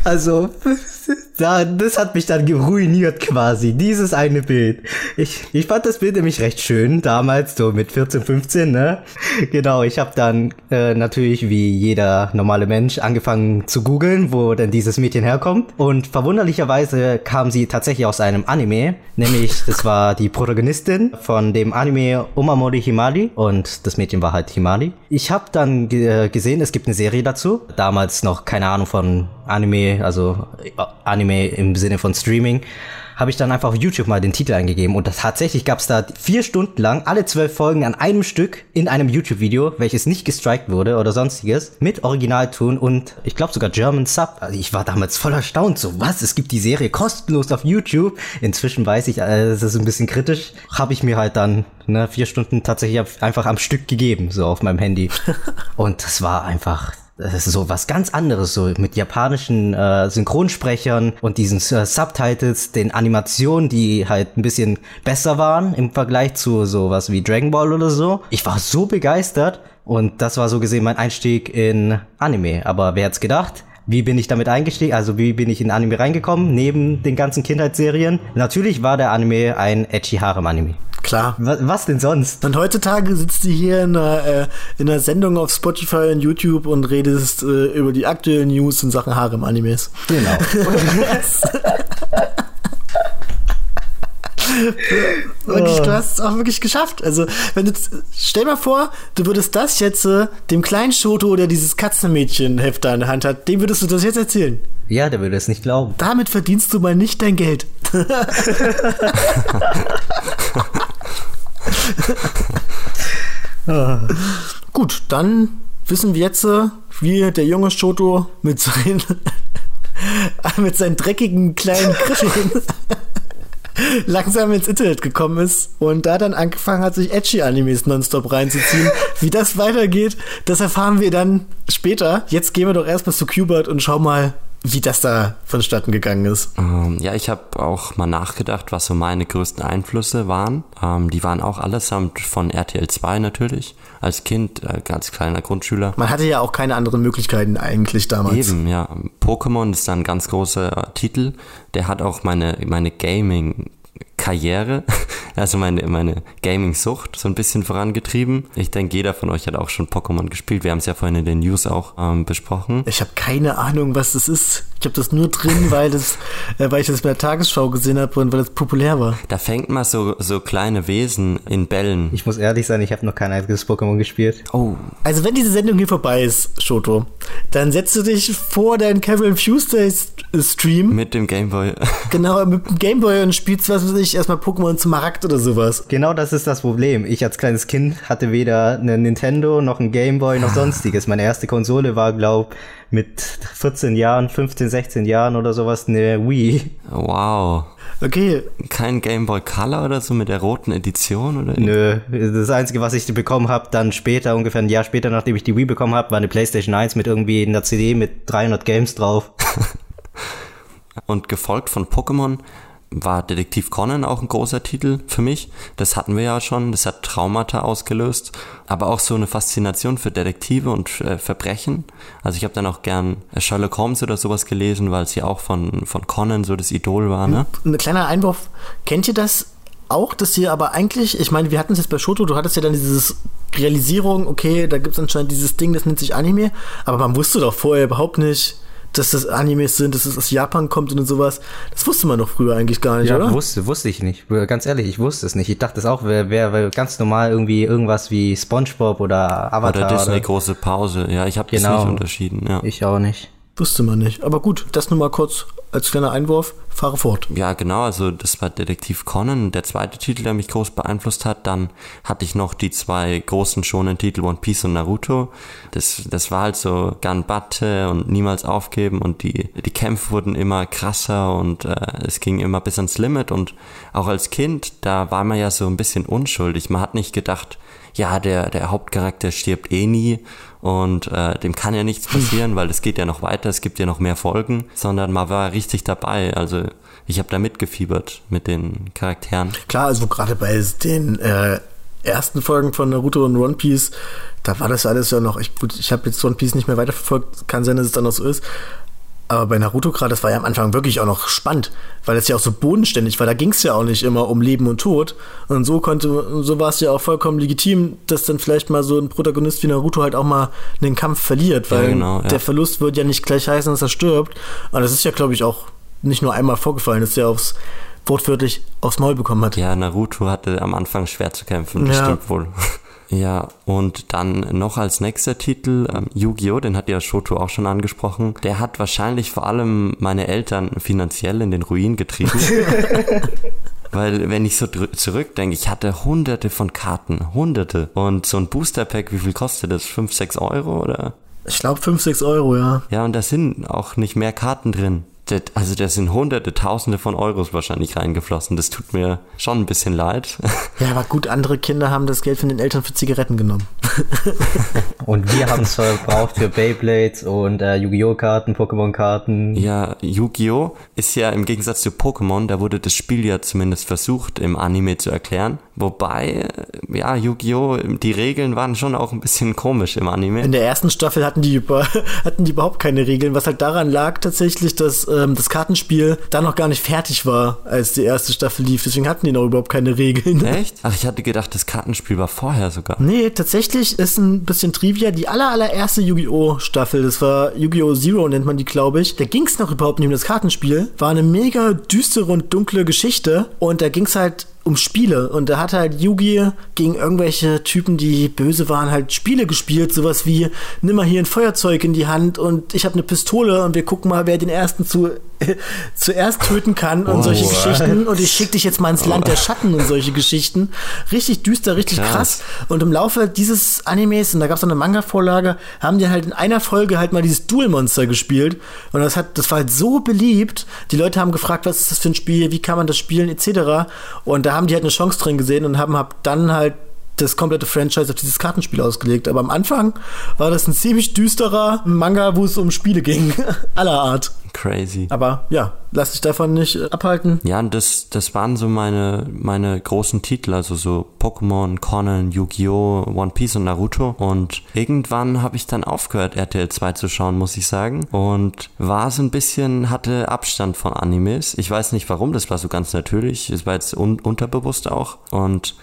Also, da, das hat mich dann geruiniert quasi, dieses eine Bild. Ich, ich fand das Bild nämlich recht schön, damals, so mit 14, 15, ne? Genau, ich habe dann äh, natürlich wie jeder normale Mensch angefangen zu googeln, wo denn dieses Mädchen herkommt. Und verwunderlicherweise kam sie tatsächlich aus einem Anime, nämlich das war die Protagonistin von dem Anime Umamori Himari und das Mädchen war halt Himari. Ich habe dann gesehen, es gibt eine Serie dazu, damals noch keine Ahnung von Anime, also Anime im Sinne von Streaming, habe ich dann einfach auf YouTube mal den Titel eingegeben und das, tatsächlich gab es da vier Stunden lang alle zwölf Folgen an einem Stück in einem YouTube-Video, welches nicht gestrikt wurde oder sonstiges, mit Originalton und ich glaube sogar German Sub. Also ich war damals voll erstaunt, so was, es gibt die Serie kostenlos auf YouTube. Inzwischen weiß ich, äh, es ist ein bisschen kritisch. Habe ich mir halt dann ne, vier Stunden tatsächlich einfach am Stück gegeben, so auf meinem Handy. und das war einfach das ist so was ganz anderes, so mit japanischen äh, Synchronsprechern und diesen äh, Subtitles, den Animationen, die halt ein bisschen besser waren im Vergleich zu sowas wie Dragon Ball oder so. Ich war so begeistert und das war so gesehen mein Einstieg in Anime. Aber wer hat's gedacht? Wie bin ich damit eingestiegen? Also wie bin ich in Anime reingekommen, neben den ganzen Kindheitsserien? Natürlich war der Anime ein Ecchi Harem Anime. Klar. Was, was denn sonst? Und heutzutage sitzt du hier in einer, äh, in einer Sendung auf Spotify und YouTube und redest äh, über die aktuellen News in Sachen Harem-Animes. Genau. wirklich, du hast es auch wirklich geschafft. Also, wenn du, stell mal vor, du würdest das jetzt äh, dem kleinen Shoto, der dieses Katzenmädchen-Heft da in der Hand hat, dem würdest du das jetzt erzählen. Ja, der würde es nicht glauben. Damit verdienst du mal nicht dein Geld. Gut, dann wissen wir jetzt, äh, wie der junge Shoto mit seinen, mit seinen dreckigen kleinen Griffeln langsam ins Internet gekommen ist und da dann angefangen hat, sich Edgy-Animes nonstop reinzuziehen. Wie das weitergeht, das erfahren wir dann später. Jetzt gehen wir doch erstmal zu Qbert und schau mal, wie das da vonstatten gegangen ist. Ähm, ja, ich habe auch mal nachgedacht, was so meine größten Einflüsse waren. Ähm, die waren auch allesamt von RTL 2 natürlich. Als Kind, äh, ganz kleiner Grundschüler. Man hatte ja auch keine anderen Möglichkeiten eigentlich damals. Eben, ja. Pokémon ist ein ganz großer äh, Titel. Der hat auch meine, meine Gaming Karriere, also meine, meine Gaming-Sucht so ein bisschen vorangetrieben. Ich denke, jeder von euch hat auch schon Pokémon gespielt. Wir haben es ja vorhin in den News auch ähm, besprochen. Ich habe keine Ahnung, was das ist. Ich habe das nur drin, weil, das, äh, weil ich das bei der Tagesschau gesehen habe und weil das populär war. Da fängt man so, so kleine Wesen in Bällen. Ich muss ehrlich sein, ich habe noch kein einziges Pokémon gespielt. Oh. Also wenn diese Sendung hier vorbei ist, Shoto, dann setzt du dich vor deinen Kevin Tuesday Stream. Mit dem Gameboy. genau, mit dem Gameboy und spielst, was weiß ich, erstmal Pokémon zum Markt oder sowas. Genau das ist das Problem. Ich als kleines Kind hatte weder eine Nintendo noch ein Gameboy noch sonstiges. Meine erste Konsole war, glaub, mit 14 Jahren, 15, 16 Jahren oder sowas eine Wii. Wow. Okay. Kein Game Boy Color oder so mit der roten Edition oder? Nö, das einzige, was ich bekommen habe, dann später, ungefähr ein Jahr später, nachdem ich die Wii bekommen habe, war eine PlayStation 1 mit irgendwie einer CD mit 300 Games drauf. Und gefolgt von Pokémon war Detektiv Conan auch ein großer Titel für mich. Das hatten wir ja schon, das hat Traumata ausgelöst, aber auch so eine Faszination für Detektive und äh, Verbrechen. Also ich habe dann auch gern Sherlock Holmes oder sowas gelesen, weil sie auch von, von Conan so das Idol war. Ne? Ein kleiner Einwurf, kennt ihr das auch, dass ihr aber eigentlich, ich meine, wir hatten es jetzt bei Shoto, du hattest ja dann dieses Realisierung, okay, da gibt es anscheinend dieses Ding, das nennt sich Anime, aber man wusste doch vorher überhaupt nicht, dass das Animes sind, dass es aus Japan kommt und sowas. Das wusste man doch früher eigentlich gar nicht, ja, oder? wusste, wusste ich nicht. Ganz ehrlich, ich wusste es nicht. Ich dachte es auch, wäre wär ganz normal irgendwie irgendwas wie Spongebob oder Avatar. Oder Disney oder große Pause. Ja, ich habe genau. das nicht unterschieden. Ja. Ich auch nicht. Wusste man nicht. Aber gut, das nur mal kurz als kleiner Einwurf. Fahre fort. Ja, genau. Also das war Detektiv Conan, der zweite Titel, der mich groß beeinflusst hat. Dann hatte ich noch die zwei großen schonen Titel One Piece und Naruto. Das, das war halt so Ganbatte und niemals aufgeben und die, die Kämpfe wurden immer krasser und äh, es ging immer bis ans Limit. Und auch als Kind, da war man ja so ein bisschen unschuldig. Man hat nicht gedacht, ja, der, der Hauptcharakter stirbt eh nie und äh, dem kann ja nichts passieren, weil es geht ja noch weiter, es gibt ja noch mehr Folgen, sondern man war richtig dabei. Also ich habe da mitgefiebert mit den Charakteren. Klar, also gerade bei den äh, ersten Folgen von Naruto und One Piece, da war das alles ja noch, ich, gut, ich habe jetzt One Piece nicht mehr weiterverfolgt, kann sein, dass es dann noch so ist, aber bei Naruto gerade, das war ja am Anfang wirklich auch noch spannend, weil das ja auch so bodenständig war. Da ging es ja auch nicht immer um Leben und Tod. Und so konnte, so war es ja auch vollkommen legitim, dass dann vielleicht mal so ein Protagonist wie Naruto halt auch mal einen Kampf verliert, weil ja, genau, ja. der Verlust wird ja nicht gleich heißen, dass er stirbt. Und das ist ja, glaube ich, auch nicht nur einmal vorgefallen, dass er aufs wortwörtlich aufs Maul bekommen hat. Ja, Naruto hatte am Anfang schwer zu kämpfen, das ja. stimmt wohl. Ja, und dann noch als nächster Titel ähm, Yu-Gi-Oh!, den hat ja Shoto auch schon angesprochen. Der hat wahrscheinlich vor allem meine Eltern finanziell in den Ruin getrieben. Weil wenn ich so zurückdenke, ich hatte hunderte von Karten, hunderte. Und so ein Booster-Pack, wie viel kostet das? 5, 6 Euro oder? Ich glaube 5, 6 Euro, ja. Ja, und da sind auch nicht mehr Karten drin also da sind hunderte, tausende von Euros wahrscheinlich reingeflossen. Das tut mir schon ein bisschen leid. Ja, aber gut, andere Kinder haben das Geld von den Eltern für Zigaretten genommen. und wir haben es verbraucht für Beyblades und äh, Yu-Gi-Oh! Karten, Pokémon-Karten. Ja, Yu-Gi-Oh! ist ja im Gegensatz zu Pokémon, da wurde das Spiel ja zumindest versucht im Anime zu erklären. Wobei, ja, Yu-Gi-Oh! die Regeln waren schon auch ein bisschen komisch im Anime. In der ersten Staffel hatten die, über, hatten die überhaupt keine Regeln, was halt daran lag tatsächlich, dass ähm, das Kartenspiel da noch gar nicht fertig war, als die erste Staffel lief. Deswegen hatten die noch überhaupt keine Regeln. Echt? Ach, ich hatte gedacht, das Kartenspiel war vorher sogar. Nee, tatsächlich ist ein bisschen Trivia. Die aller, allererste Yu-Gi-Oh! Staffel, das war Yu-Gi-Oh! Zero, nennt man die, glaube ich. Da ging es noch überhaupt nicht um das Kartenspiel. War eine mega düstere und dunkle Geschichte. Und da ging es halt um Spiele. Und da hat halt Yugi gegen irgendwelche Typen, die böse waren, halt Spiele gespielt. Sowas wie, nimm mal hier ein Feuerzeug in die Hand und ich habe eine Pistole und wir gucken mal, wer den ersten zu, äh, zuerst töten kann und oh, solche what? Geschichten. Und ich schicke dich jetzt mal ins Land der Schatten und solche Geschichten. Richtig düster, richtig krass. krass. Und im Laufe dieses Animes, und da gab es eine Manga-Vorlage, haben die halt in einer Folge halt mal dieses Duel-Monster gespielt. Und das hat, das war halt so beliebt. Die Leute haben gefragt, was ist das für ein Spiel, wie kann man das spielen, etc. Und da haben die halt eine Chance drin gesehen und haben hab dann halt das komplette Franchise auf dieses Kartenspiel ausgelegt. Aber am Anfang war das ein ziemlich düsterer Manga, wo es um Spiele ging. aller Art. Crazy. Aber ja, lass dich davon nicht abhalten. Ja, und das, das waren so meine, meine großen Titel, also so Pokémon, Conan, Yu-Gi-Oh!, One Piece und Naruto. Und irgendwann habe ich dann aufgehört, RTL 2 zu schauen, muss ich sagen. Und war so ein bisschen, hatte Abstand von Animes. Ich weiß nicht warum, das war so ganz natürlich. Es war jetzt un unterbewusst auch. Und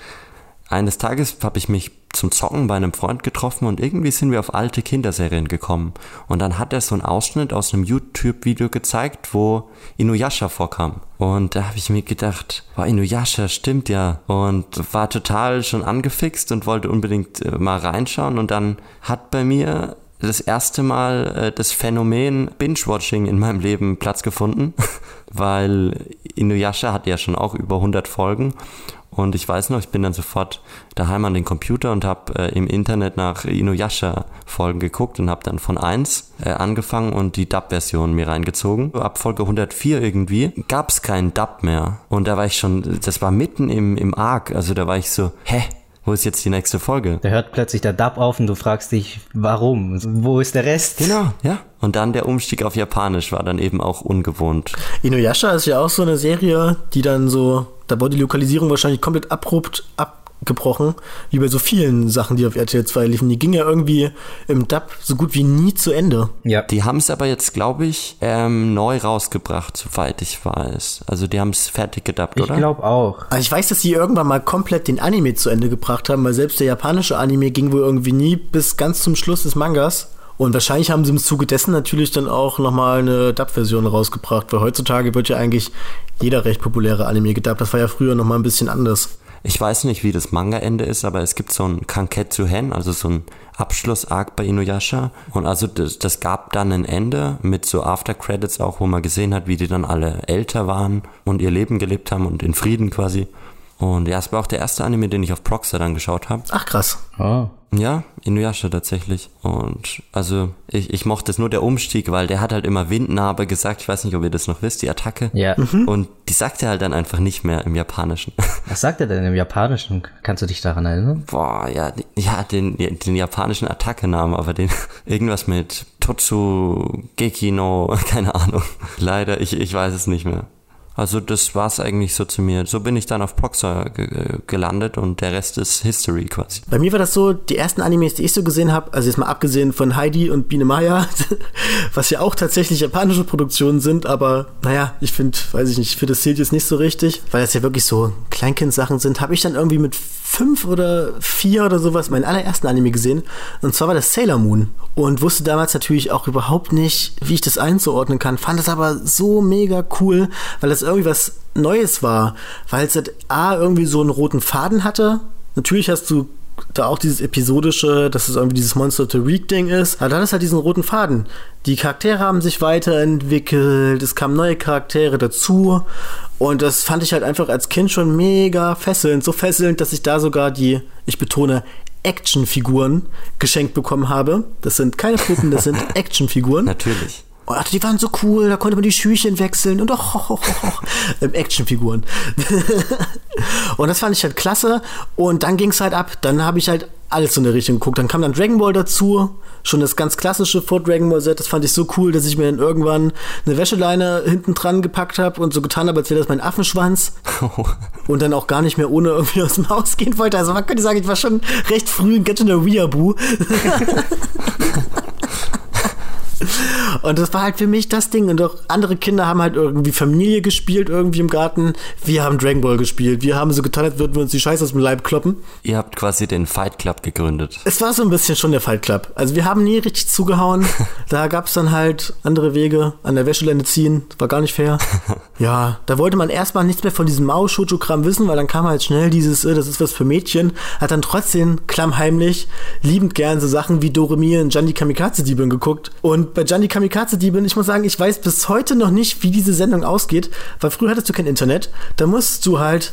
eines Tages habe ich mich zum Zocken bei einem Freund getroffen und irgendwie sind wir auf alte Kinderserien gekommen. Und dann hat er so einen Ausschnitt aus einem YouTube-Video gezeigt, wo Inuyasha vorkam. Und da habe ich mir gedacht, wow, Inuyasha stimmt ja. Und war total schon angefixt und wollte unbedingt äh, mal reinschauen. Und dann hat bei mir das erste Mal äh, das Phänomen Binge-Watching in meinem Leben Platz gefunden, weil Inuyasha hat ja schon auch über 100 Folgen und ich weiß noch, ich bin dann sofort daheim an den Computer und habe äh, im Internet nach Inuyasha-Folgen geguckt und habe dann von 1 äh, angefangen und die Dub-Version mir reingezogen. Ab Folge 104 irgendwie gab es keinen Dub mehr. Und da war ich schon, das war mitten im, im Arc, also da war ich so, hä? Wo ist jetzt die nächste Folge? Da hört plötzlich der Dub auf und du fragst dich, warum? Wo ist der Rest? Genau, ja. Und dann der Umstieg auf Japanisch war dann eben auch ungewohnt. Inuyasha ist ja auch so eine Serie, die dann so, da wurde die Lokalisierung wahrscheinlich komplett abrupt ab gebrochen, wie bei so vielen Sachen, die auf RTL 2 liefen. Die ging ja irgendwie im Dub so gut wie nie zu Ende. Ja. Die haben es aber jetzt, glaube ich, ähm, neu rausgebracht, soweit ich weiß. Also die haben es fertig gedubbt, ich oder? Ich glaube auch. Also ich weiß, dass sie irgendwann mal komplett den Anime zu Ende gebracht haben, weil selbst der japanische Anime ging wohl irgendwie nie bis ganz zum Schluss des Mangas. Und wahrscheinlich haben sie im Zuge dessen natürlich dann auch nochmal eine Dub-Version rausgebracht, weil heutzutage wird ja eigentlich jeder recht populäre Anime gedubbt. Das war ja früher nochmal ein bisschen anders. Ich weiß nicht, wie das Manga-Ende ist, aber es gibt so ein Kanketsu Hen, also so ein Abschluss-Arc bei Inuyasha. Und also das, das gab dann ein Ende mit so After-Credits auch, wo man gesehen hat, wie die dann alle älter waren und ihr Leben gelebt haben und in Frieden quasi. Und ja, es war auch der erste Anime, den ich auf Proxer dann geschaut habe. Ach krass. Oh. Ja, Inuyasha tatsächlich. Und also ich, ich mochte es nur der Umstieg, weil der hat halt immer Windnarbe gesagt. Ich weiß nicht, ob ihr das noch wisst, die Attacke. Ja. Und die sagt er halt dann einfach nicht mehr im Japanischen. Was sagt er denn im Japanischen? Kannst du dich daran erinnern? Boah, ja, ja, den, den japanischen Attackenamen, aber den irgendwas mit Totsu Geki no, keine Ahnung. Leider, ich, ich weiß es nicht mehr. Also das war's eigentlich so zu mir. So bin ich dann auf Proxer ge- gelandet und der Rest ist History quasi. Bei mir war das so, die ersten Animes, die ich so gesehen habe, also jetzt mal abgesehen von Heidi und Biene Maya, was ja auch tatsächlich japanische Produktionen sind, aber naja, ich finde, weiß ich nicht, ich finde das zählt jetzt nicht so richtig, weil das ja wirklich so Kleinkindsachen sind, habe ich dann irgendwie mit fünf oder vier oder sowas meinen allerersten Anime gesehen. Und zwar war das Sailor Moon. Und wusste damals natürlich auch überhaupt nicht, wie ich das einzuordnen kann. Fand es aber so mega cool, weil das irgendwie was Neues war. Weil es halt A, irgendwie so einen roten Faden hatte. Natürlich hast du da auch dieses episodische, dass es irgendwie dieses Monster to Week Ding ist. Aber dann ist halt diesen roten Faden. Die Charaktere haben sich weiterentwickelt, es kamen neue Charaktere dazu und das fand ich halt einfach als Kind schon mega fesselnd. So fesselnd, dass ich da sogar die, ich betone, Actionfiguren geschenkt bekommen habe. Das sind keine Puppen, das sind Actionfiguren. Natürlich. Oh, die waren so cool, da konnte man die Schüchchen wechseln und och, och, och, ähm, Actionfiguren. und das fand ich halt klasse. Und dann ging's halt ab. Dann habe ich halt alles in der Richtung geguckt. Dann kam dann Dragon Ball dazu. Schon das ganz klassische vor Dragon Ball Set. Das fand ich so cool, dass ich mir dann irgendwann eine Wäscheleine hinten dran gepackt habe und so getan habe, als wäre das mein Affenschwanz. und dann auch gar nicht mehr ohne irgendwie aus dem Haus gehen wollte. Also man könnte sagen, ich war schon recht früh ein ganz schöner Weeaboo. Und das war halt für mich das Ding. Und auch andere Kinder haben halt irgendwie Familie gespielt, irgendwie im Garten. Wir haben Dragon Ball gespielt. Wir haben so getan, als würden wir uns die Scheiße aus dem Leib kloppen. Ihr habt quasi den Fight Club gegründet. Es war so ein bisschen schon der Fight Club. Also wir haben nie richtig zugehauen. da gab es dann halt andere Wege an der Wäscheleine ziehen. Das war gar nicht fair. ja, da wollte man erstmal nichts mehr von diesem Mao-Shojo-Kram wissen, weil dann kam halt schnell dieses, äh, das ist was für Mädchen. Hat dann trotzdem klammheimlich liebend gern so Sachen wie Doremi und Gianni Kamikaze-Diebin geguckt. Und bei Gianni Kamikaze-Diebin, ich muss sagen, ich weiß bis heute noch nicht, wie diese Sendung ausgeht, weil früher hattest du kein Internet. Da musst du halt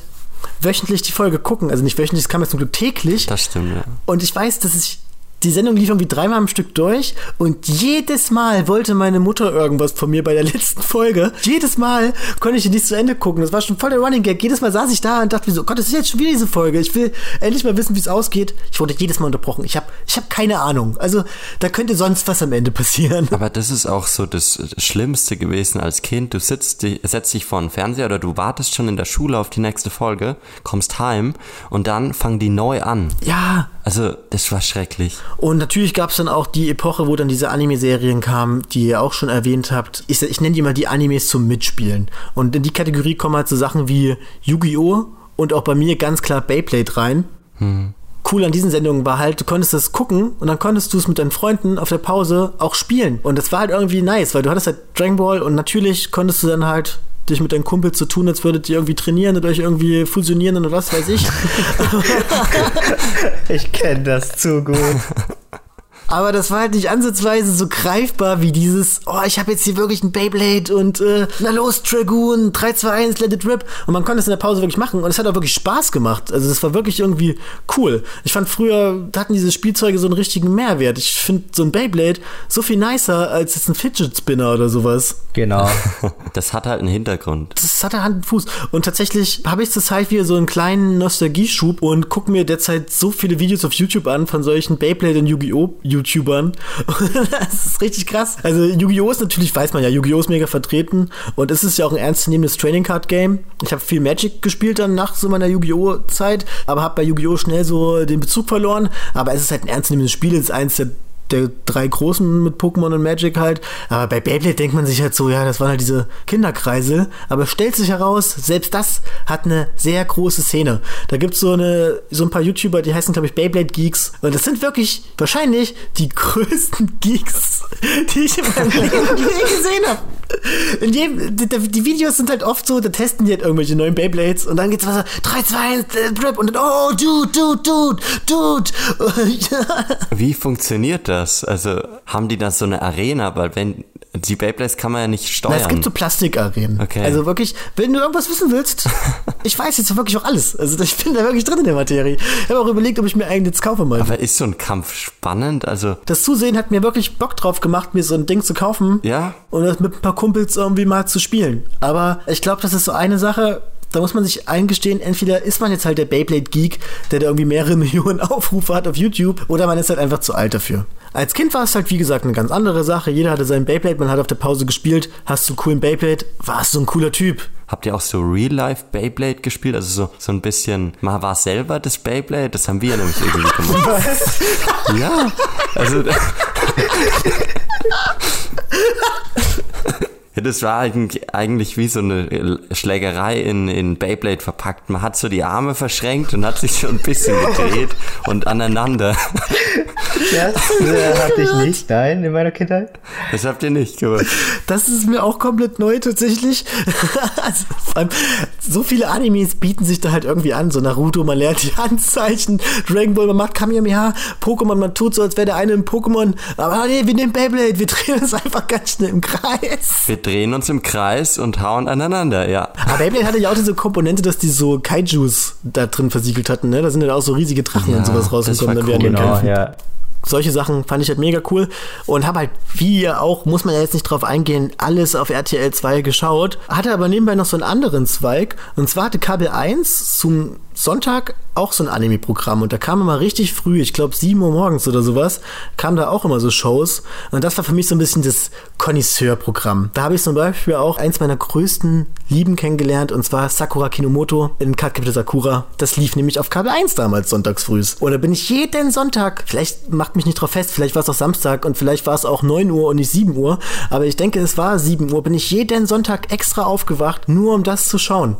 wöchentlich die Folge gucken. Also nicht wöchentlich, es kam jetzt zum Glück täglich. Das stimmt, ja. Und ich weiß, dass ich die Sendung lief irgendwie dreimal am Stück durch und jedes Mal wollte meine Mutter irgendwas von mir bei der letzten Folge. Jedes Mal konnte ich die nicht zu Ende gucken. Das war schon voll der Running Gag. Jedes Mal saß ich da und dachte mir so, Gott, das ist jetzt schon wieder diese Folge. Ich will endlich mal wissen, wie es ausgeht. Ich wurde jedes Mal unterbrochen. Ich habe ich hab keine Ahnung. Also da könnte sonst was am Ende passieren. Aber das ist auch so das Schlimmste gewesen als Kind. Du sitzt, setzt dich vor den Fernseher oder du wartest schon in der Schule auf die nächste Folge, kommst heim und dann fangen die neu an. Ja, Also, das war schrecklich. Und natürlich gab es dann auch die Epoche, wo dann diese Anime-Serien kamen, die ihr auch schon erwähnt habt. Ich, ich nenne die mal die Animes zum Mitspielen. Und in die Kategorie kommen halt so Sachen wie Yu-Gi-Oh! und auch bei mir ganz klar Beyblade rein. Cool an diesen Sendungen war halt, du konntest das gucken und dann konntest du es mit deinen Freunden auf der Pause auch spielen. Und das war halt irgendwie nice, weil du hattest halt Dragon Ball und natürlich konntest du dann halt dich mit deinen Kumpels so tun, als würdet ihr irgendwie trainieren oder euch irgendwie fusionieren und was weiß ich. Ich kenne das zu gut. Aber das war halt nicht ansatzweise so greifbar wie dieses, oh, ich habe jetzt hier wirklich ein Beyblade und äh, na los, Dragoon, 3, 2, 1, let it rip. Und man konnte es in der Pause wirklich machen und es hat auch wirklich Spaß gemacht. Also das war wirklich irgendwie cool. Ich fand früher, da hatten diese Spielzeuge so einen richtigen Mehrwert. Ich finde so ein Beyblade so viel nicer als jetzt ein Fidget Spinner oder sowas. Genau. Das hat halt einen Hintergrund. Das hatte Hand und Fuß. Und tatsächlich habe ich zurzeit wieder so einen kleinen Nostalgieschub und gucke mir derzeit so viele Videos auf YouTube an von solchen Beyblade und Yu-Gi-Oh! YouTubern. das ist richtig krass. Also Yu-Gi-Oh! ist natürlich, weiß man ja, Yu-Gi-Oh! ist mega vertreten und es ist ja auch ein ernstzunehmendes Trading Card Game. Ich habe viel Magic gespielt dann nach so meiner Yu-Gi-Oh! Zeit, aber habe bei Yu-Gi-Oh! schnell so den Bezug verloren. Aber es ist halt ein ernstzunehmendes Spiel, es ist eins der der drei großen mit Pokémon und Magic halt. Aber bei Beyblade denkt man sich halt so, ja, das waren halt diese Kinderkreise. Aber stellt sich heraus, selbst das hat eine sehr große Szene. Da gibt's so eine, so ein paar YouTuber, die heißen, glaube ich, Beyblade Geeks. Und das sind wirklich wahrscheinlich die größten Geeks, die ich in meinem Leben gesehen habe. In jedem, die, die Videos sind halt oft so, da testen die halt irgendwelche neuen Beyblades und dann geht's was, 3, 2, 1, Drip und dann, oh, dude, dude, dude, dude. Wie funktioniert das? Also haben die da so eine Arena? Weil wenn, die Beyblades kann man ja nicht steuern. Na, es gibt so Plastikarenen. Okay. Also wirklich, wenn du irgendwas wissen willst, ich weiß jetzt wirklich auch alles. Also ich bin da wirklich drin in der Materie. Ich habe auch überlegt, ob ich mir einen jetzt kaufe mal. Aber ist so ein Kampf spannend? Also, das Zusehen hat mir wirklich Bock drauf gemacht, mir so ein Ding zu kaufen ja, und das mit ein paar Kumpels irgendwie mal zu spielen. Aber ich glaube, das ist so eine Sache, da muss man sich eingestehen, entweder ist man jetzt halt der Beyblade-Geek, der da irgendwie mehrere Millionen Aufrufe hat auf YouTube, oder man ist halt einfach zu alt dafür. Als Kind war es halt, wie gesagt, eine ganz andere Sache. Jeder hatte seinen Beyblade, man hat auf der Pause gespielt. Hast du einen coolen Beyblade, warst du ein cooler Typ. habt ihr auch so Real-Life Beyblade gespielt? Also so, so ein bisschen, man war selber das Beyblade? Das haben wir nämlich irgendwie gemacht. Ja, also. Ja, das war eigentlich, eigentlich wie so eine Schlägerei in, in Beyblade verpackt. Man hat so die Arme verschränkt und hat sich so ein bisschen gedreht und aneinander. Das äh, hatte ich nicht, nein, in meiner Kindheit. Das habt ihr nicht gemacht. Das ist mir auch komplett neu tatsächlich. also, allem, so viele Animes bieten sich da halt irgendwie an. So Naruto, man lernt die Handzeichen, Dragon Ball, man macht Kamehameha, Pokémon, man tut so, als wäre der eine im Pokémon. Aber nee, wir nehmen Beyblade, wir drehen uns einfach ganz schnell im Kreis. Wir drehen uns im Kreis und hauen aneinander, ja. Aber Beyblade hatte ja auch diese Komponente, dass die so Kaijus da drin versiegelt hatten, ne? Da sind ja auch so riesige Drachen Ja, und sowas rausgekommen, dann cool. Kämpfen. ja. solche Sachen fand ich halt mega cool und habe halt, wie ihr auch, muss man ja jetzt nicht drauf eingehen, alles auf RTL 2 geschaut. Hatte aber nebenbei noch so einen anderen Zweig und zwar hatte Kabel 1 zum Sonntag auch so ein Anime-Programm und da kam immer richtig früh, ich glaube 7 Uhr morgens oder sowas, kam da auch immer so Shows und das war für mich so ein bisschen das Connoisseur-Programm. Da habe ich zum Beispiel auch eins meiner größten Lieben kennengelernt und zwar Sakura Kinomoto in Cardcaptor Sakura. Das lief nämlich auf Kabel 1 damals sonntags früh. Und da bin ich jeden Sonntag, vielleicht macht mich nicht drauf fest, vielleicht war es auch Samstag und vielleicht war es auch 9 Uhr und nicht 7 Uhr, aber ich denke, es war 7 Uhr, bin ich jeden Sonntag extra aufgewacht, nur um das zu schauen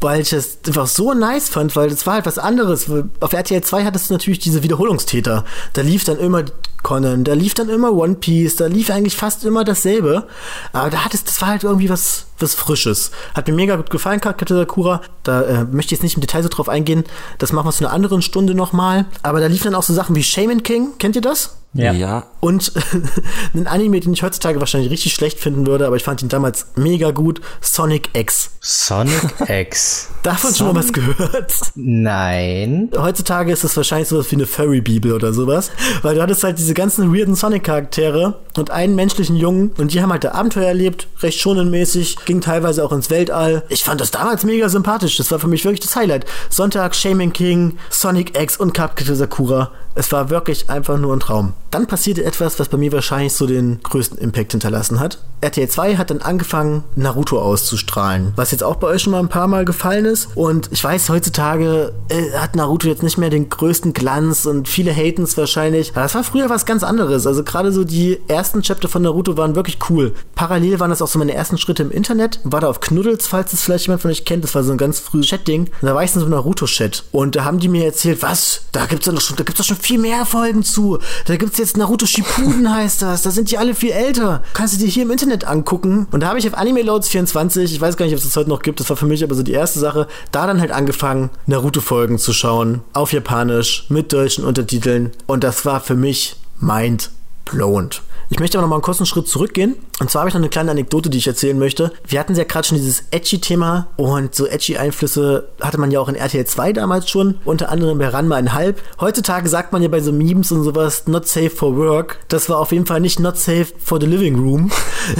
weil ich es einfach so nice fand, weil das war halt was anderes. Auf RTL 2 hattest du natürlich diese Wiederholungstäter. Da lief dann immer Conan, da lief dann immer One Piece, da lief eigentlich fast immer dasselbe. Aber da hattest, das war halt irgendwie was, was Frisches. Hat mir mega gut gefallen, Katakura. Da äh, möchte ich jetzt nicht im Detail so drauf eingehen. Das machen wir zu einer anderen Stunde nochmal. Aber da liefen dann auch so Sachen wie Shaman King. Kennt ihr das? Ja. ja. Und ein Anime, den ich heutzutage wahrscheinlich richtig schlecht finden würde, aber ich fand ihn damals mega gut. Sonic X. Sonic X. Davon schon mal was gehört. Nein. Heutzutage ist es wahrscheinlich sowas wie eine Furry-Bibel oder sowas, weil du hattest halt diese ganzen weirden Sonic-Charaktere und einen menschlichen Jungen und die haben halt da Abenteuer erlebt, recht schonenmäßig, ging teilweise auch ins Weltall. Ich fand das damals mega sympathisch, das war für mich wirklich das Highlight. Sonntag, Shaman King, Sonic X und Cupcake Sakura. Es war wirklich einfach nur ein Traum. Dann passierte etwas, was bei mir wahrscheinlich so den größten Impact hinterlassen hat. RTL 2 hat dann angefangen, Naruto auszustrahlen, was jetzt auch bei euch schon mal ein paar Mal gefallen ist. Und ich weiß, heutzutage äh, hat Naruto jetzt nicht mehr den größten Glanz und viele haten es wahrscheinlich. Aber das war früher was ganz anderes. Also gerade so die ersten Chapter von Naruto waren wirklich cool. Parallel waren das auch so meine ersten Schritte im Internet. War da auf Knuddels, falls es vielleicht jemand von euch kennt. Das war so ein ganz frühes Chat-Ding. Da war ich in so einem Naruto-Chat. Und da haben die mir erzählt, was? Da gibt's doch schon, da doch schon viel mehr Folgen zu. Da gibt's jetzt Naruto Shippuden heißt das. Da sind die alle viel älter. Kannst du dir hier im Internet angucken. Und da habe ich auf Anime Loads 24, ich weiß gar nicht, ob es das heute noch gibt, das war für mich aber so die erste Sache, da dann halt angefangen, Naruto-Folgen zu schauen. Auf Japanisch, mit deutschen Untertiteln. Und das war für mich mind blown. Ich möchte aber noch mal einen kurzen Schritt zurückgehen. Und zwar habe ich noch eine kleine Anekdote, die ich erzählen möchte. Wir hatten ja gerade schon dieses Edgy-Thema und so Edgy-Einflüsse hatte man ja auch in RTL 2 damals schon, unter anderem bei Ranma einhalb. Heutzutage sagt man ja bei so Memes und sowas, not safe for work. Das war auf jeden Fall nicht not safe for the living room.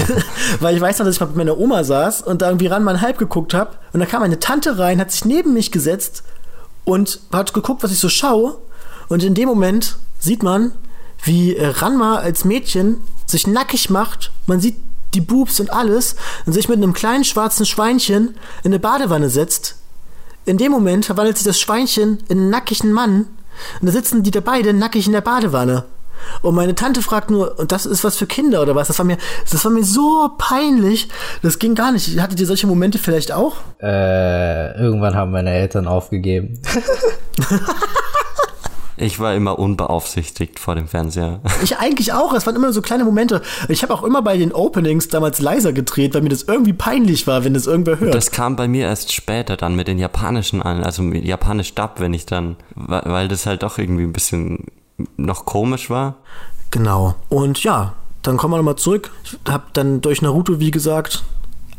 Weil ich weiß noch, dass ich mal mit meiner Oma saß und da irgendwie Ranma einhalb geguckt habe. Und da kam eine Tante rein, hat sich neben mich gesetzt und hat geguckt, was ich so schaue. Und in dem Moment sieht man, wie äh, Ranma als Mädchen sich nackig macht. Man sieht die Boobs und alles und sich mit einem kleinen schwarzen Schweinchen in eine Badewanne setzt. In dem Moment verwandelt sich das Schweinchen in einen nackigen Mann und da sitzen die da beide nackig in der Badewanne. Und meine Tante fragt nur, und das ist was für Kinder oder was? Das war mir, das war mir so peinlich. Das ging gar nicht. Hattet ihr solche Momente vielleicht auch? Äh, irgendwann haben meine Eltern aufgegeben. Ich war immer unbeaufsichtigt vor dem Fernseher. Ich eigentlich auch. Es waren immer so kleine Momente. Ich habe auch immer bei den Openings damals leiser gedreht, weil mir das irgendwie peinlich war, wenn das irgendwer hört. Das kam bei mir erst später dann mit den japanischen an, also mit japanisch Dub, wenn ich dann, weil das halt doch irgendwie ein bisschen noch komisch war. Genau. Und ja, dann kommen wir nochmal zurück. Ich habe dann durch Naruto, wie gesagt,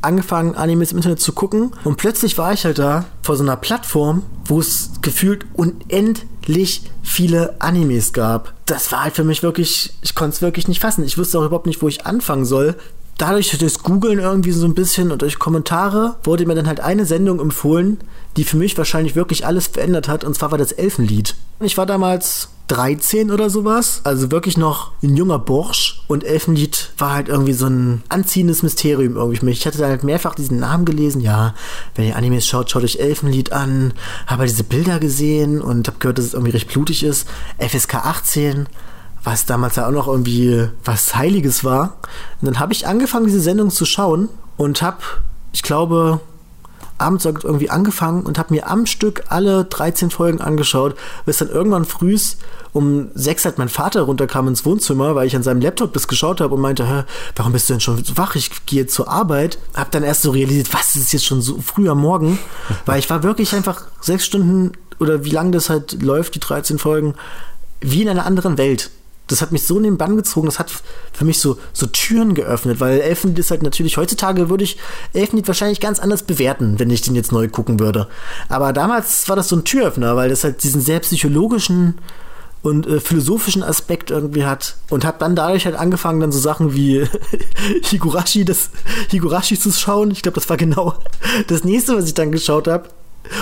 angefangen, Animes im Internet zu gucken. Und plötzlich war ich halt da vor so einer Plattform, wo es gefühlt unendlich viele Animes gab. Das war halt für mich wirklich, ich konnte es wirklich nicht fassen. Ich wusste auch überhaupt nicht, wo ich anfangen soll. Dadurch das Googeln irgendwie so ein bisschen und durch Kommentare wurde mir dann halt eine Sendung empfohlen, die für mich wahrscheinlich wirklich alles verändert hat. Und zwar war das Elfenlied. Ich war damals 13 oder sowas. Also wirklich noch ein junger Bursch. Und Elfenlied war halt irgendwie so ein anziehendes Mysterium irgendwie. Ich hatte da halt mehrfach diesen Namen gelesen. Ja, wenn ihr Animes schaut, schaut euch Elfenlied an. Habe diese Bilder gesehen und habe gehört, dass es irgendwie recht blutig ist. FSK 18 was damals ja auch noch irgendwie was Heiliges war. Und dann habe ich angefangen, diese Sendung zu schauen und habe, ich glaube, abends irgendwie angefangen und habe mir am Stück alle 13 Folgen angeschaut, bis dann irgendwann frühs um sechs halt mein Vater runterkam ins Wohnzimmer, weil ich an seinem Laptop das geschaut habe und meinte, Hä, warum bist du denn schon wach? Ich gehe zur Arbeit. Hab dann erst so realisiert, was ist jetzt schon so früh am Morgen? weil ich war wirklich einfach sechs Stunden oder wie lange das halt läuft, die 13 Folgen, wie in einer anderen Welt das hat mich so in den Bann gezogen, das hat für mich so, so Türen geöffnet, weil Elfenlied ist halt natürlich, heutzutage würde ich Elfenlied wahrscheinlich ganz anders bewerten, wenn ich den jetzt neu gucken würde. Aber damals war das so ein Türöffner, weil das halt diesen sehr psychologischen und äh, philosophischen Aspekt irgendwie hat und habe dann dadurch halt angefangen dann so Sachen wie Higurashi das Higurashi zu schauen. Ich glaube, das war genau das nächste, was ich dann geschaut habe.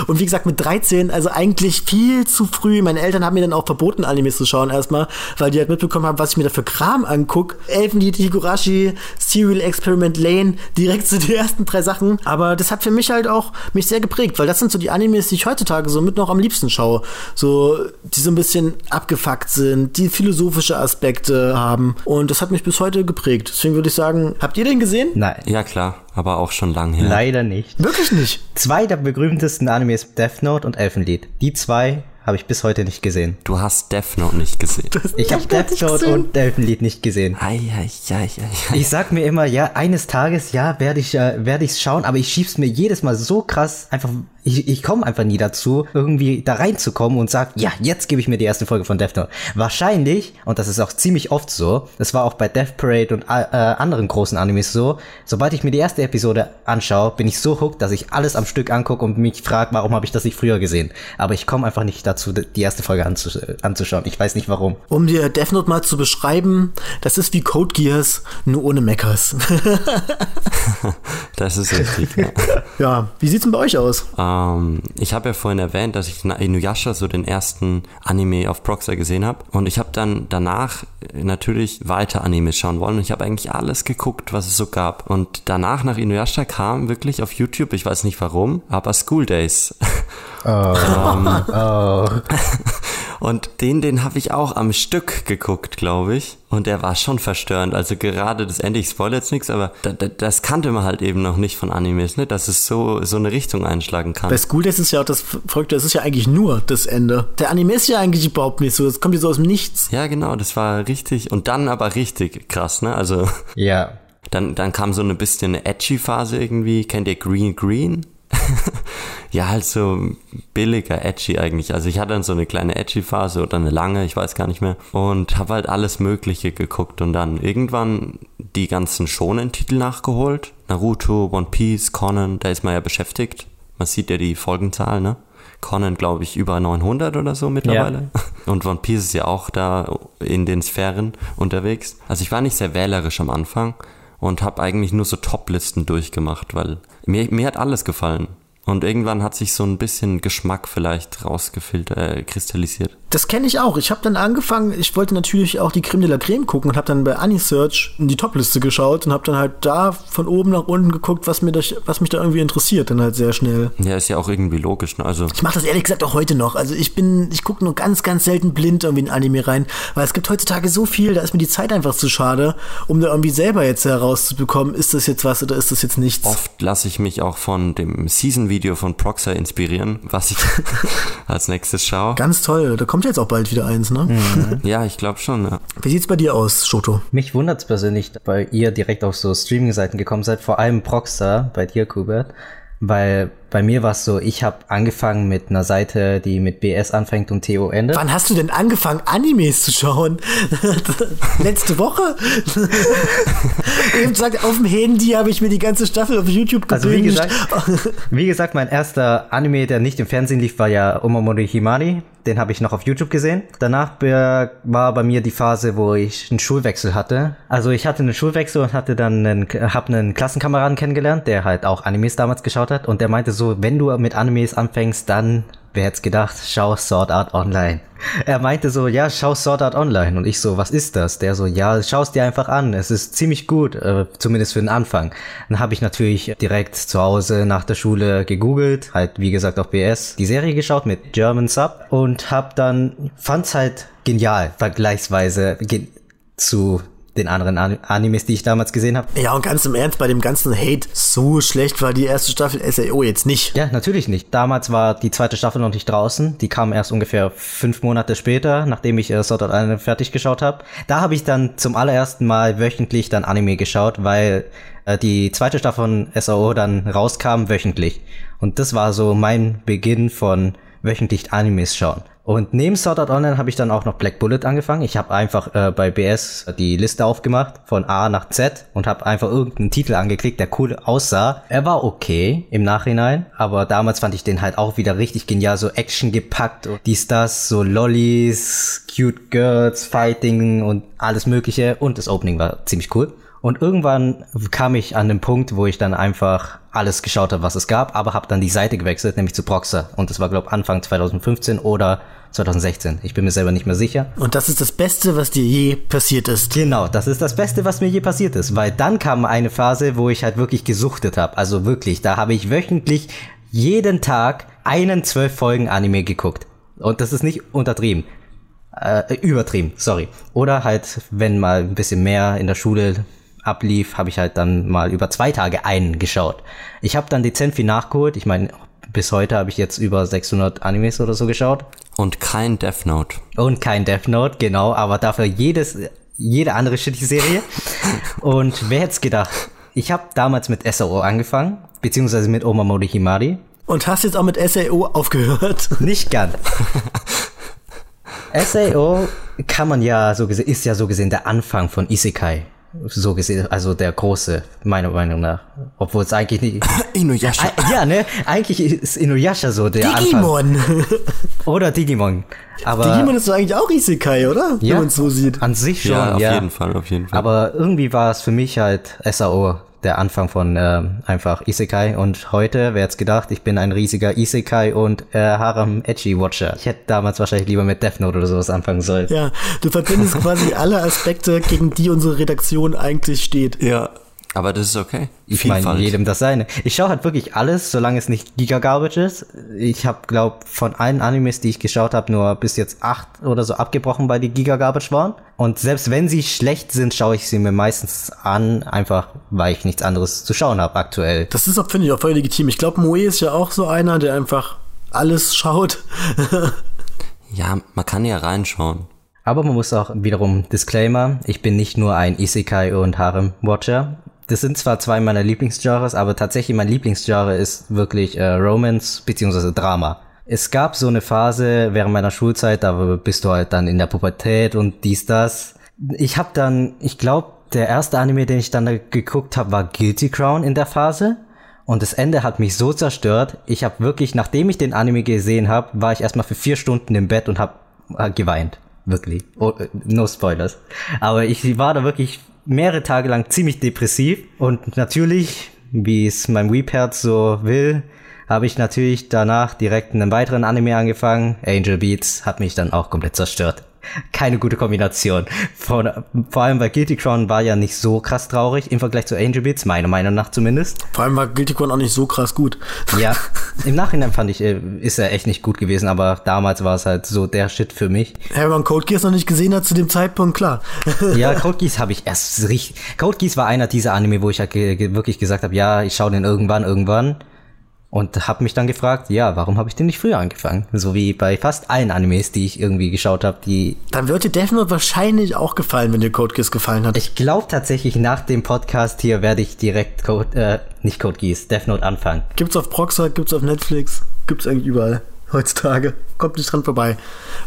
Und wie gesagt, mit 13, also eigentlich viel zu früh. Meine Eltern haben mir dann auch verboten, Animes zu schauen erstmal, weil die halt mitbekommen haben, was ich mir da für Kram angucke. Elfenlied, Higurashi, Serial Experiment Lane, direkt zu so die ersten drei Sachen. Aber das hat für mich halt auch mich sehr geprägt, weil das sind so die Animes, die ich heutzutage so mit noch am liebsten schaue. So, die so ein bisschen abgefuckt sind, die philosophische Aspekte haben. Und das hat mich bis heute geprägt. Deswegen würde ich sagen, habt ihr den gesehen? Nein. Ja, klar aber auch schon lang her. Leider nicht. Wirklich nicht. Zwei der berühmtesten Animes Death Note und Elfenlied. Die zwei habe ich bis heute nicht gesehen. Du hast Death Note nicht gesehen. ich habe Death Note und Elfenlied nicht gesehen. Ei, ei, ei, ei, Ich sag mir immer, ja, eines Tages, ja, werde ich, äh, werde ich's schauen, aber ich schieb's mir jedes Mal so krass einfach ich, ich komme einfach nie dazu, irgendwie da reinzukommen und sag, ja, jetzt gebe ich mir die erste Folge von Death Note. Wahrscheinlich, und das ist auch ziemlich oft so, das war auch bei Death Parade und äh, anderen großen Animes so, sobald ich mir die erste Episode anschaue, bin ich so hooked, dass ich alles am Stück angucke und mich frage, warum habe ich das nicht früher gesehen. Aber ich komme einfach nicht dazu, die erste Folge anzusch anzuschauen. Ich weiß nicht warum. Um dir Death Note mal zu beschreiben, das ist wie Code Geass, nur ohne Mechas. das ist richtig. Ja, ja wie sieht's denn bei euch aus? Um ähm, ich habe ja vorhin erwähnt, dass ich Inuyasha so den ersten Anime auf Proxer gesehen habe. Und ich habe dann danach natürlich weiter Animes schauen wollen. Und ich habe eigentlich alles geguckt, was es so gab. Und danach, nach Inuyasha, kam wirklich auf YouTube, ich weiß nicht warum, aber School Days. Oh. ähm, oh. Und den, den habe ich auch am Stück geguckt, glaube ich. Und der war schon verstörend. Also gerade das Ende, ich spoilere jetzt nichts, aber da, da, das kannte man halt eben noch nicht von Animes, ne? dass es so, so eine Richtung einschlagen kann. Bei School Days ist ja auch das Verrückte, das ist ja eigentlich nur das Ende. Der Anime ist ja eigentlich überhaupt nicht so, das kommt ja so aus dem Nichts. Ja, genau, das war richtig und dann aber richtig krass, ne? Also. Ja. Dann, dann kam so eine bisschen eine edgy Phase irgendwie. Kennt ihr Green Green? ja, halt so billiger, edgy eigentlich. Also ich hatte dann so eine kleine edgy Phase oder eine lange, ich weiß gar nicht mehr. Und habe halt alles Mögliche geguckt und dann irgendwann die ganzen Shonen-Titel nachgeholt. Naruto, One Piece, Conan, da ist man ja beschäftigt. Man sieht ja die Folgenzahl, ne? Conan, glaube ich, über 900 oder so mittlerweile. Ja. Und One Piece ist ja auch da in den Sphären unterwegs. Also ich war nicht sehr wählerisch am Anfang und habe eigentlich nur so Top-Listen durchgemacht, weil mir, mir hat alles gefallen. Und irgendwann hat sich so ein bisschen Geschmack vielleicht rausgefiltert, äh, kristallisiert. Das kenne ich auch. Ich habe dann angefangen, ich wollte natürlich auch die Creme de la Creme gucken und habe dann bei Anisearch in die Topliste geschaut und habe dann halt da von oben nach unten geguckt, was, mir das, was mich da irgendwie interessiert, dann halt sehr schnell. Ja, ist ja auch irgendwie logisch. Ne? Also ich mache das ehrlich gesagt auch heute noch. Also ich bin, ich gucke nur ganz, ganz selten blind irgendwie in Anime rein, weil es gibt heutzutage so viel, da ist mir die Zeit einfach zu schade, um da irgendwie selber jetzt herauszubekommen, ist das jetzt was oder ist das jetzt nichts. Oft lasse ich mich auch von dem Season-Video von Proxer inspirieren, was ich als nächstes schaue. Ganz toll, da kommt kommt jetzt auch bald wieder eins, ne? Mhm. ja, ich glaube schon, ja. Wie sieht's bei dir aus, Shoto? Mich wundert's persönlich, weil ihr direkt auf so Streaming-Seiten gekommen seid, vor allem Proxstar bei dir, Kubert. Weil bei mir war es so, ich habe angefangen mit einer Seite, die mit BS anfängt und TO endet. Wann hast du denn angefangen, Animes zu schauen? Letzte Woche? Eben gesagt, auf dem Handy habe ich mir die ganze Staffel auf YouTube Also wie gesagt, wie gesagt, mein erster Anime, der nicht im Fernsehen lief, war ja Omamori Himari. Den habe ich noch auf YouTube gesehen. Danach war bei mir die Phase, wo ich einen Schulwechsel hatte. Also ich hatte einen Schulwechsel und hatte dann einen, hab einen Klassenkameraden kennengelernt, der halt auch Animes damals geschaut hat. Und der meinte so, wenn du mit Animes anfängst, dann wer hätte gedacht, schau Sword Art Online. Er meinte so, ja, schau Sword Art Online. Und ich so, was ist das? Der so, ja, schau es dir einfach an. Es ist ziemlich gut, äh, zumindest für den Anfang. Dann habe ich natürlich direkt zu Hause nach der Schule gegoogelt, halt wie gesagt auf BS, die Serie geschaut mit German Sub und hab dann, fand's halt genial, vergleichsweise ge zu den anderen Animes, die ich damals gesehen habe. Ja, und ganz im Ernst, bei dem ganzen Hate, so schlecht war die erste Staffel SAO jetzt nicht. Ja, natürlich nicht. Damals war die zweite Staffel noch nicht draußen. Die kam erst ungefähr fünf Monate später, nachdem ich äh, Sword Art Online fertig geschaut habe. Da habe ich dann zum allerersten Mal wöchentlich dann Anime geschaut, weil äh, die zweite Staffel von SAO dann rauskam wöchentlich. Und das war so mein Beginn von wöchentlich Animes schauen. Und neben Sword Art Online habe ich dann auch noch Black Bullet angefangen. Ich habe einfach äh, bei BS die Liste aufgemacht von A nach Z und habe einfach irgendeinen Titel angeklickt, der cool aussah. Er war okay im Nachhinein, aber damals fand ich den halt auch wieder richtig genial, so Action gepackt und dies, das, so Lollies, Cute Girls, Fighting und alles mögliche und das Opening war ziemlich cool. Und irgendwann kam ich an den Punkt, wo ich dann einfach alles geschaut habe, was es gab, aber habe dann die Seite gewechselt, nämlich zu Proxer. Und das war, glaube Anfang 2015 oder 2016. Ich bin mir selber nicht mehr sicher. Und das ist das Beste, was dir je passiert ist. Genau, das ist das Beste, was mir je passiert ist. Weil dann kam eine Phase, wo ich halt wirklich gesuchtet habe. Also wirklich, da habe ich wöchentlich jeden Tag einen zwölf Folgen Anime geguckt. Und das ist nicht untertrieben. Äh, übertrieben, sorry. Oder halt, wenn mal ein bisschen mehr in der Schule ablief, habe ich halt dann mal über zwei Tage einen geschaut. Ich habe dann dezent viel nachgeholt. Ich meine, bis heute habe ich jetzt über 600 Animes oder so geschaut. Und kein Death Note. Und kein Death Note, genau, aber dafür jedes, jede andere Shitty-Serie. Und wer hätte es gedacht? Ich habe damals mit SAO angefangen, beziehungsweise mit Omamori Himari. Und hast jetzt auch mit SAO aufgehört? Nicht ganz. SAO kann man ja so gesehen, ist ja so gesehen der Anfang von Isekai so gesehen, also der große, meiner Meinung nach. Obwohl es eigentlich nicht. Inuyasha. Ja, ne? Eigentlich ist Inuyasha so der Digimon. Anfang. Oder Digimon. Aber Digimon ist doch eigentlich auch Isekai, oder? Ja, Wenn man es so sieht. An sich schon, ja. Auf ja. jeden Fall, auf jeden Fall. Aber irgendwie war es für mich halt SAO der Anfang von äh, einfach Isekai und heute, wer jetzt gedacht, ich bin ein riesiger Isekai und äh, Harem Edgy Watcher. Ich hätte damals wahrscheinlich lieber mit Death Note oder sowas anfangen sollen. Ja, du verbindest quasi alle Aspekte, gegen die unsere Redaktion eigentlich steht. Ja. Aber das ist okay. Ich meine, jedem das seine. Ich schaue halt wirklich alles, solange es nicht Giga-Garbage ist. Ich habe, glaub, von allen Animes, die ich geschaut habe, nur bis jetzt acht oder so abgebrochen, weil die Giga-Garbage waren. Und selbst wenn sie schlecht sind, schaue ich sie mir meistens an, einfach weil ich nichts anderes zu schauen habe aktuell. Das ist, finde ich, auch voll legitim. Ich glaube, Moe ist ja auch so einer, der einfach alles schaut. ja, man kann ja reinschauen. Aber man muss auch wiederum Disclaimer, ich bin nicht nur ein Isekai und Harem Watcher. Das sind zwar zwei meiner Lieblingsgenres, aber tatsächlich mein Lieblingsgenre ist wirklich äh, Romance bzw. Drama. Es gab so eine Phase während meiner Schulzeit, da bist du halt dann in der Pubertät und dies, das. Ich habe dann, ich glaube, der erste Anime, den ich dann geguckt habe, war Guilty Crown in der Phase. Und das Ende hat mich so zerstört. Ich habe wirklich, nachdem ich den Anime gesehen habe, war ich erstmal für vier Stunden im Bett und habe geweint. Wirklich. Oh, äh, no spoilers. Aber ich war da wirklich mehrere Tage lang ziemlich depressiv und natürlich, wie es mein Weep-Herz so will, habe ich natürlich danach direkt einen weiteren Anime angefangen. Angel Beats hat mich dann auch komplett zerstört keine gute Kombination. Von, vor allem weil Guilty Crown war ja nicht so krass traurig im Vergleich zu Angel Beats, meiner Meinung nach zumindest. Vor allem war Guilty Crown auch nicht so krass gut. Ja, im Nachhinein fand ich, äh, ist er echt nicht gut gewesen, aber damals war es halt so der Shit für mich. Ja, wenn man Code Geass noch nicht gesehen hat zu dem Zeitpunkt, klar. ja, Code Geass habe ich erst richtig. Code Geass war einer dieser Anime, wo ich halt wirklich gesagt habe, ja, ich schaue den irgendwann, irgendwann. Und habe mich dann gefragt, ja, warum habe ich denn nicht früher angefangen? So wie bei fast allen Animes, die ich irgendwie geschaut habe, die... Dann wird dir Death Note wahrscheinlich auch gefallen, wenn dir Code Geass gefallen hat. Ich glaube tatsächlich, nach dem Podcast hier werde ich direkt Code, äh, nicht Code Geass, Death Note anfangen. Gibt's auf Proxer, gibt's auf Netflix, gibt's eigentlich überall heutzutage. Kommt nicht dran vorbei.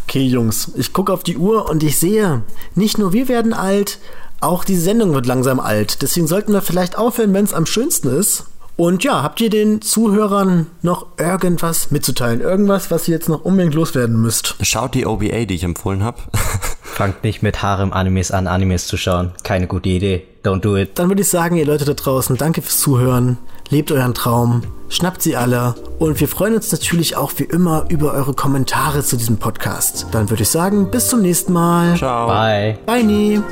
Okay, Jungs, ich gucke auf die Uhr und ich sehe, nicht nur wir werden alt, auch die Sendung wird langsam alt. Deswegen sollten wir vielleicht aufhören, wenn es am schönsten ist. Und ja, habt ihr den Zuhörern noch irgendwas mitzuteilen? Irgendwas, was ihr jetzt noch unbedingt loswerden müsst? Schaut die OBA, die ich empfohlen habe. Fangt nicht mit Harem-Animes an, Animes zu schauen. Keine gute Idee. Don't do it. Dann würde ich sagen, ihr Leute da draußen, danke fürs Zuhören. Lebt euren Traum. Schnappt sie alle. Und wir freuen uns natürlich auch wie immer über eure Kommentare zu diesem Podcast. Dann würde ich sagen, bis zum nächsten Mal. Ciao. Bye. Bye. Nie.